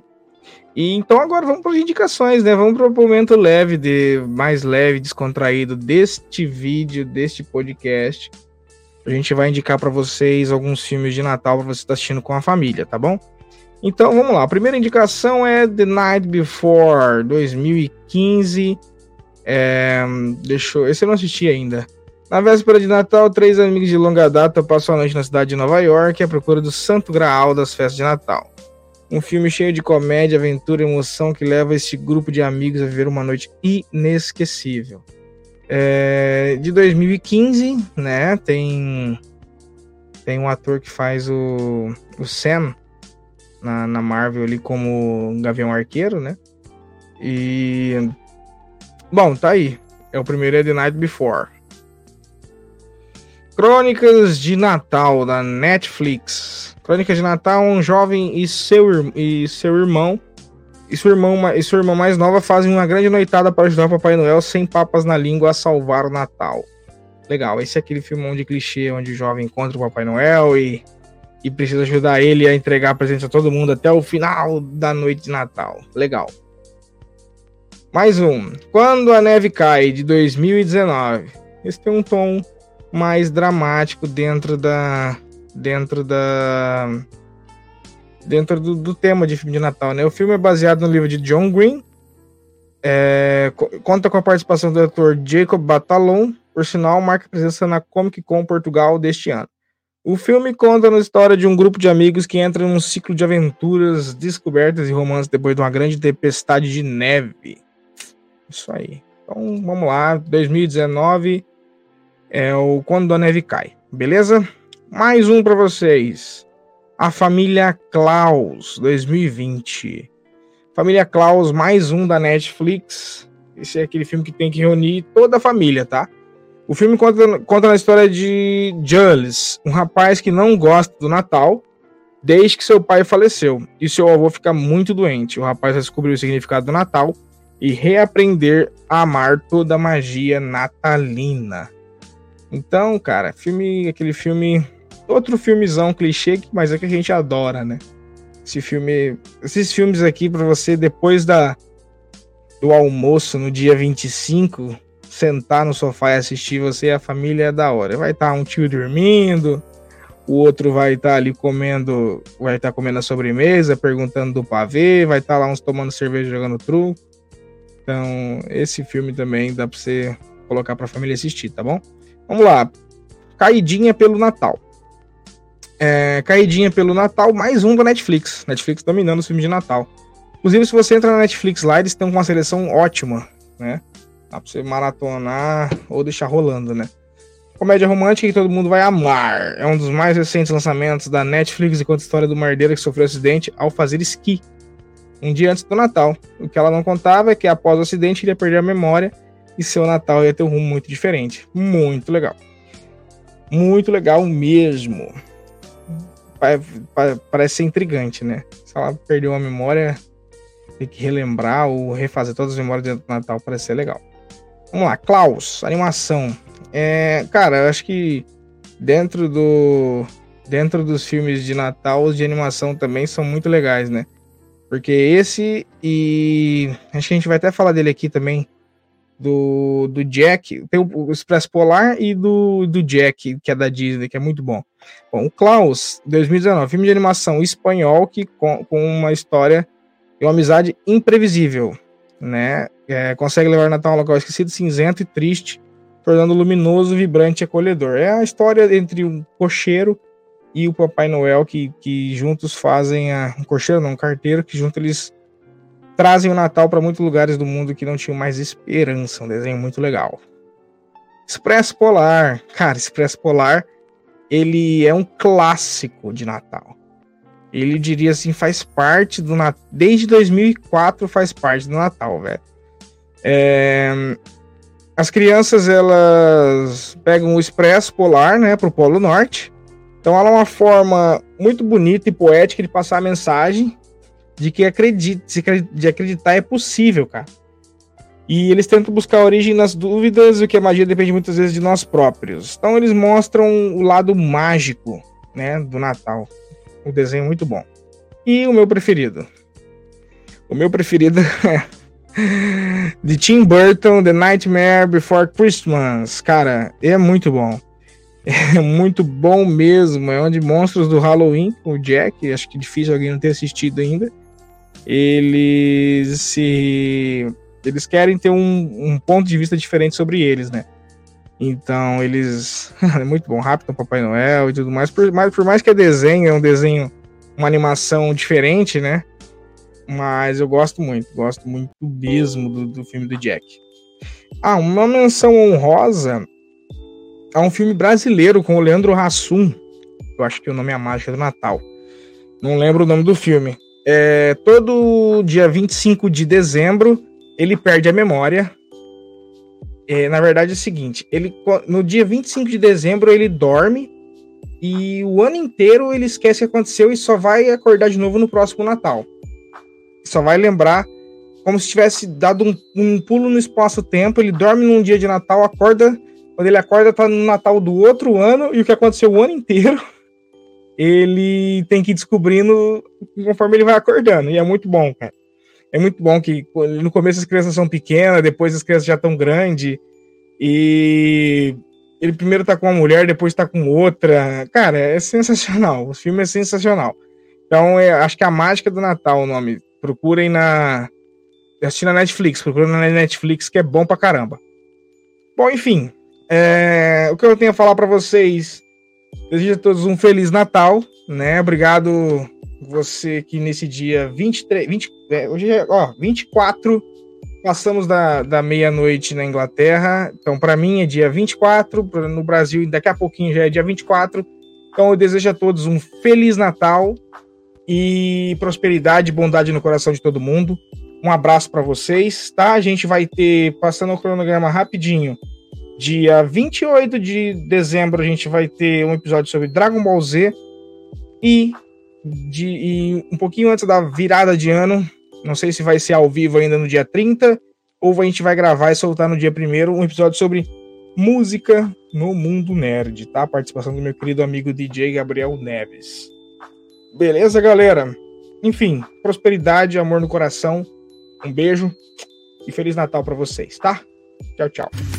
E então agora vamos para as indicações, né? Vamos para o momento leve, de mais leve, descontraído deste vídeo, deste podcast. A gente vai indicar para vocês alguns filmes de Natal para você estar tá assistindo com a família, tá bom? Então vamos lá. A primeira indicação é The Night Before 2015. É, deixa eu, esse eu não assisti ainda. Na véspera de Natal, três amigos de longa data passam a noite na cidade de Nova York à procura do Santo Graal das festas de Natal. Um filme cheio de comédia, aventura emoção que leva este grupo de amigos a viver uma noite inesquecível. É, de 2015, né? Tem tem um ator que faz o, o Sam na, na Marvel ali como Gavião Arqueiro, né? E bom, tá aí. É o primeiro é The Night Before. Crônicas de Natal da Netflix. Crônicas de Natal, um jovem e seu, e seu irmão e sua, irmã, e sua irmã mais nova fazem uma grande noitada para ajudar o Papai Noel sem papas na língua a salvar o Natal. Legal, esse é aquele filmão de clichê onde o jovem encontra o Papai Noel e, e precisa ajudar ele a entregar presente a todo mundo até o final da noite de Natal. Legal. Mais um. Quando a Neve Cai, de 2019. Esse tem um tom mais dramático dentro da, dentro da dentro do, do, tema de filme de Natal, né? O filme é baseado no livro de John Green, é, conta com a participação do ator Jacob Batalon, por sinal, marca presença na Comic Con Portugal deste ano. O filme conta a história de um grupo de amigos que entra num ciclo de aventuras, descobertas e romances depois de uma grande tempestade de neve. Isso aí. Então, vamos lá, 2019 é o Quando a Neve Cai, beleza? Mais um para vocês. A Família Klaus 2020. Família Klaus, mais um da Netflix. Esse é aquele filme que tem que reunir toda a família, tá? O filme conta, conta a história de Jules, um rapaz que não gosta do Natal desde que seu pai faleceu e seu avô fica muito doente. O rapaz vai descobrir o significado do Natal e reaprender a amar toda a magia natalina. Então, cara, filme, aquele filme, outro filmezão clichê, mas é que a gente adora, né? Esse filme, esses filmes aqui para você depois da do almoço no dia 25, sentar no sofá e assistir você e a família é da hora. Vai estar tá um tio dormindo, o outro vai estar tá ali comendo, vai estar tá comendo a sobremesa, perguntando do pavê, vai estar tá lá uns tomando cerveja jogando truco. Então, esse filme também dá para você colocar para a família assistir, tá bom? Vamos lá. Caidinha pelo Natal. É, Caidinha pelo Natal, mais um da Netflix. Netflix dominando os filmes de Natal. Inclusive, se você entra na Netflix lá, eles estão com uma seleção ótima, né? Dá pra você maratonar ou deixar rolando, né? Comédia romântica que todo mundo vai amar. É um dos mais recentes lançamentos da Netflix e conta a história do mardeiro que sofreu acidente ao fazer esqui um dia antes do Natal. O que ela não contava é que após o acidente ele ia perder a memória e seu Natal ia ter um rumo muito diferente. Muito legal. Muito legal mesmo. Parece ser intrigante, né? Se ela perdeu a memória, tem que relembrar ou refazer todas as memórias do Natal, parece ser legal. Vamos lá, Klaus, animação. É, cara, eu acho que dentro do dentro dos filmes de Natal, os de animação também são muito legais, né? Porque esse e. Acho que a gente vai até falar dele aqui também. Do, do Jack. Tem o, o Expresso Polar e do, do Jack, que é da Disney, que é muito bom. Bom, o Klaus, 2019, filme de animação espanhol que com, com uma história e uma amizade imprevisível, né? É, consegue levar Natal a um local esquecido, cinzento e triste, tornando luminoso, vibrante e acolhedor. É a história entre um cocheiro e o Papai Noel que, que juntos fazem a um cocheiro, não, um carteiro, que juntos eles trazem o Natal para muitos lugares do mundo que não tinham mais esperança. Um desenho muito legal. Expresso Polar, cara, Expresso Polar, ele é um clássico de Natal. Ele diria assim, faz parte do Natal. Desde 2004 faz parte do Natal, velho. É... As crianças elas pegam o Expresso Polar, né, pro Polo Norte então ela é uma forma muito bonita e poética de passar a mensagem de que acredite, de acreditar é possível, cara. E eles tentam buscar a origem nas dúvidas, o que a magia depende muitas vezes de nós próprios. Então eles mostram o lado mágico, né, do Natal. O desenho é muito bom. E o meu preferido. O meu preferido é de Tim Burton, The Nightmare Before Christmas. Cara, é muito bom. É muito bom mesmo. É onde monstros do Halloween, o Jack, acho que difícil alguém não ter assistido ainda. Eles se. Eles querem ter um, um ponto de vista diferente sobre eles, né? Então eles. é muito bom, rápido Papai Noel e tudo mais. Por, mais. por mais que é desenho, é um desenho, uma animação diferente, né? Mas eu gosto muito, gosto muito mesmo do, do filme do Jack. Ah, uma menção honrosa Há um filme brasileiro com o Leandro Hassum. Eu acho que o nome é A Mágica do Natal. Não lembro o nome do filme. É, todo dia 25 de dezembro, ele perde a memória. É, na verdade é o seguinte, ele no dia 25 de dezembro ele dorme e o ano inteiro ele esquece o que aconteceu e só vai acordar de novo no próximo Natal. Só vai lembrar como se tivesse dado um, um pulo no espaço-tempo. Ele dorme num dia de Natal, acorda quando ele acorda, tá no Natal do outro ano, e o que aconteceu o ano inteiro, ele tem que ir descobrindo conforme ele vai acordando. E é muito bom, cara. É muito bom que no começo as crianças são pequenas, depois as crianças já estão grandes. E ele primeiro tá com uma mulher, depois tá com outra. Cara, é sensacional. O filme é sensacional. Então, é, acho que é a mágica do Natal o nome. Procurem na. Assistir na Netflix. Procurem na Netflix, que é bom pra caramba. Bom, enfim. É, o que eu tenho a falar para vocês, desejo a todos um Feliz Natal, né? Obrigado você que nesse dia 23, 20, é, hoje é, ó, 24, passamos da, da meia-noite na Inglaterra, então para mim é dia 24, no Brasil daqui a pouquinho já é dia 24, então eu desejo a todos um Feliz Natal e prosperidade bondade no coração de todo mundo. Um abraço para vocês, tá? A gente vai ter, passando o cronograma rapidinho, Dia 28 de dezembro a gente vai ter um episódio sobre Dragon Ball Z. E, de, e um pouquinho antes da virada de ano, não sei se vai ser ao vivo ainda no dia 30, ou a gente vai gravar e soltar no dia 1 um episódio sobre música no mundo nerd, tá? Participação do meu querido amigo DJ Gabriel Neves. Beleza, galera? Enfim, prosperidade, amor no coração. Um beijo e feliz Natal para vocês, tá? Tchau, tchau.